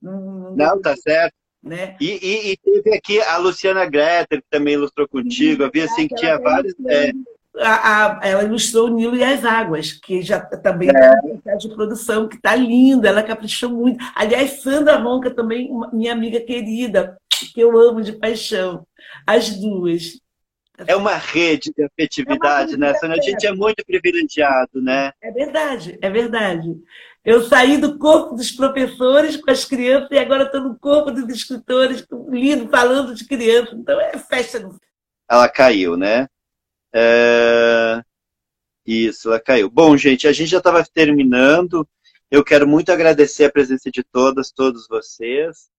não, não, tá certo. Né? E, e, e, teve aqui a Luciana Greter, que também ilustrou contigo. Havia assim que tinha vários. É,
a, a, ela ilustrou o Nilo e as Águas, que já também é. de produção, que está linda, ela caprichou muito. Aliás, Sandra Ronca também, minha amiga querida, que eu amo de paixão. As duas.
É uma rede de afetividade, é né, Sônia? A gente é muito privilegiado, né?
É verdade, é verdade. Eu saí do corpo dos professores com as crianças e agora estou no corpo dos escritores, lindo, falando de crianças. Então é festa.
Ela caiu, né? É... Isso, ela caiu. Bom, gente, a gente já estava terminando. Eu quero muito agradecer a presença de todas, todos vocês.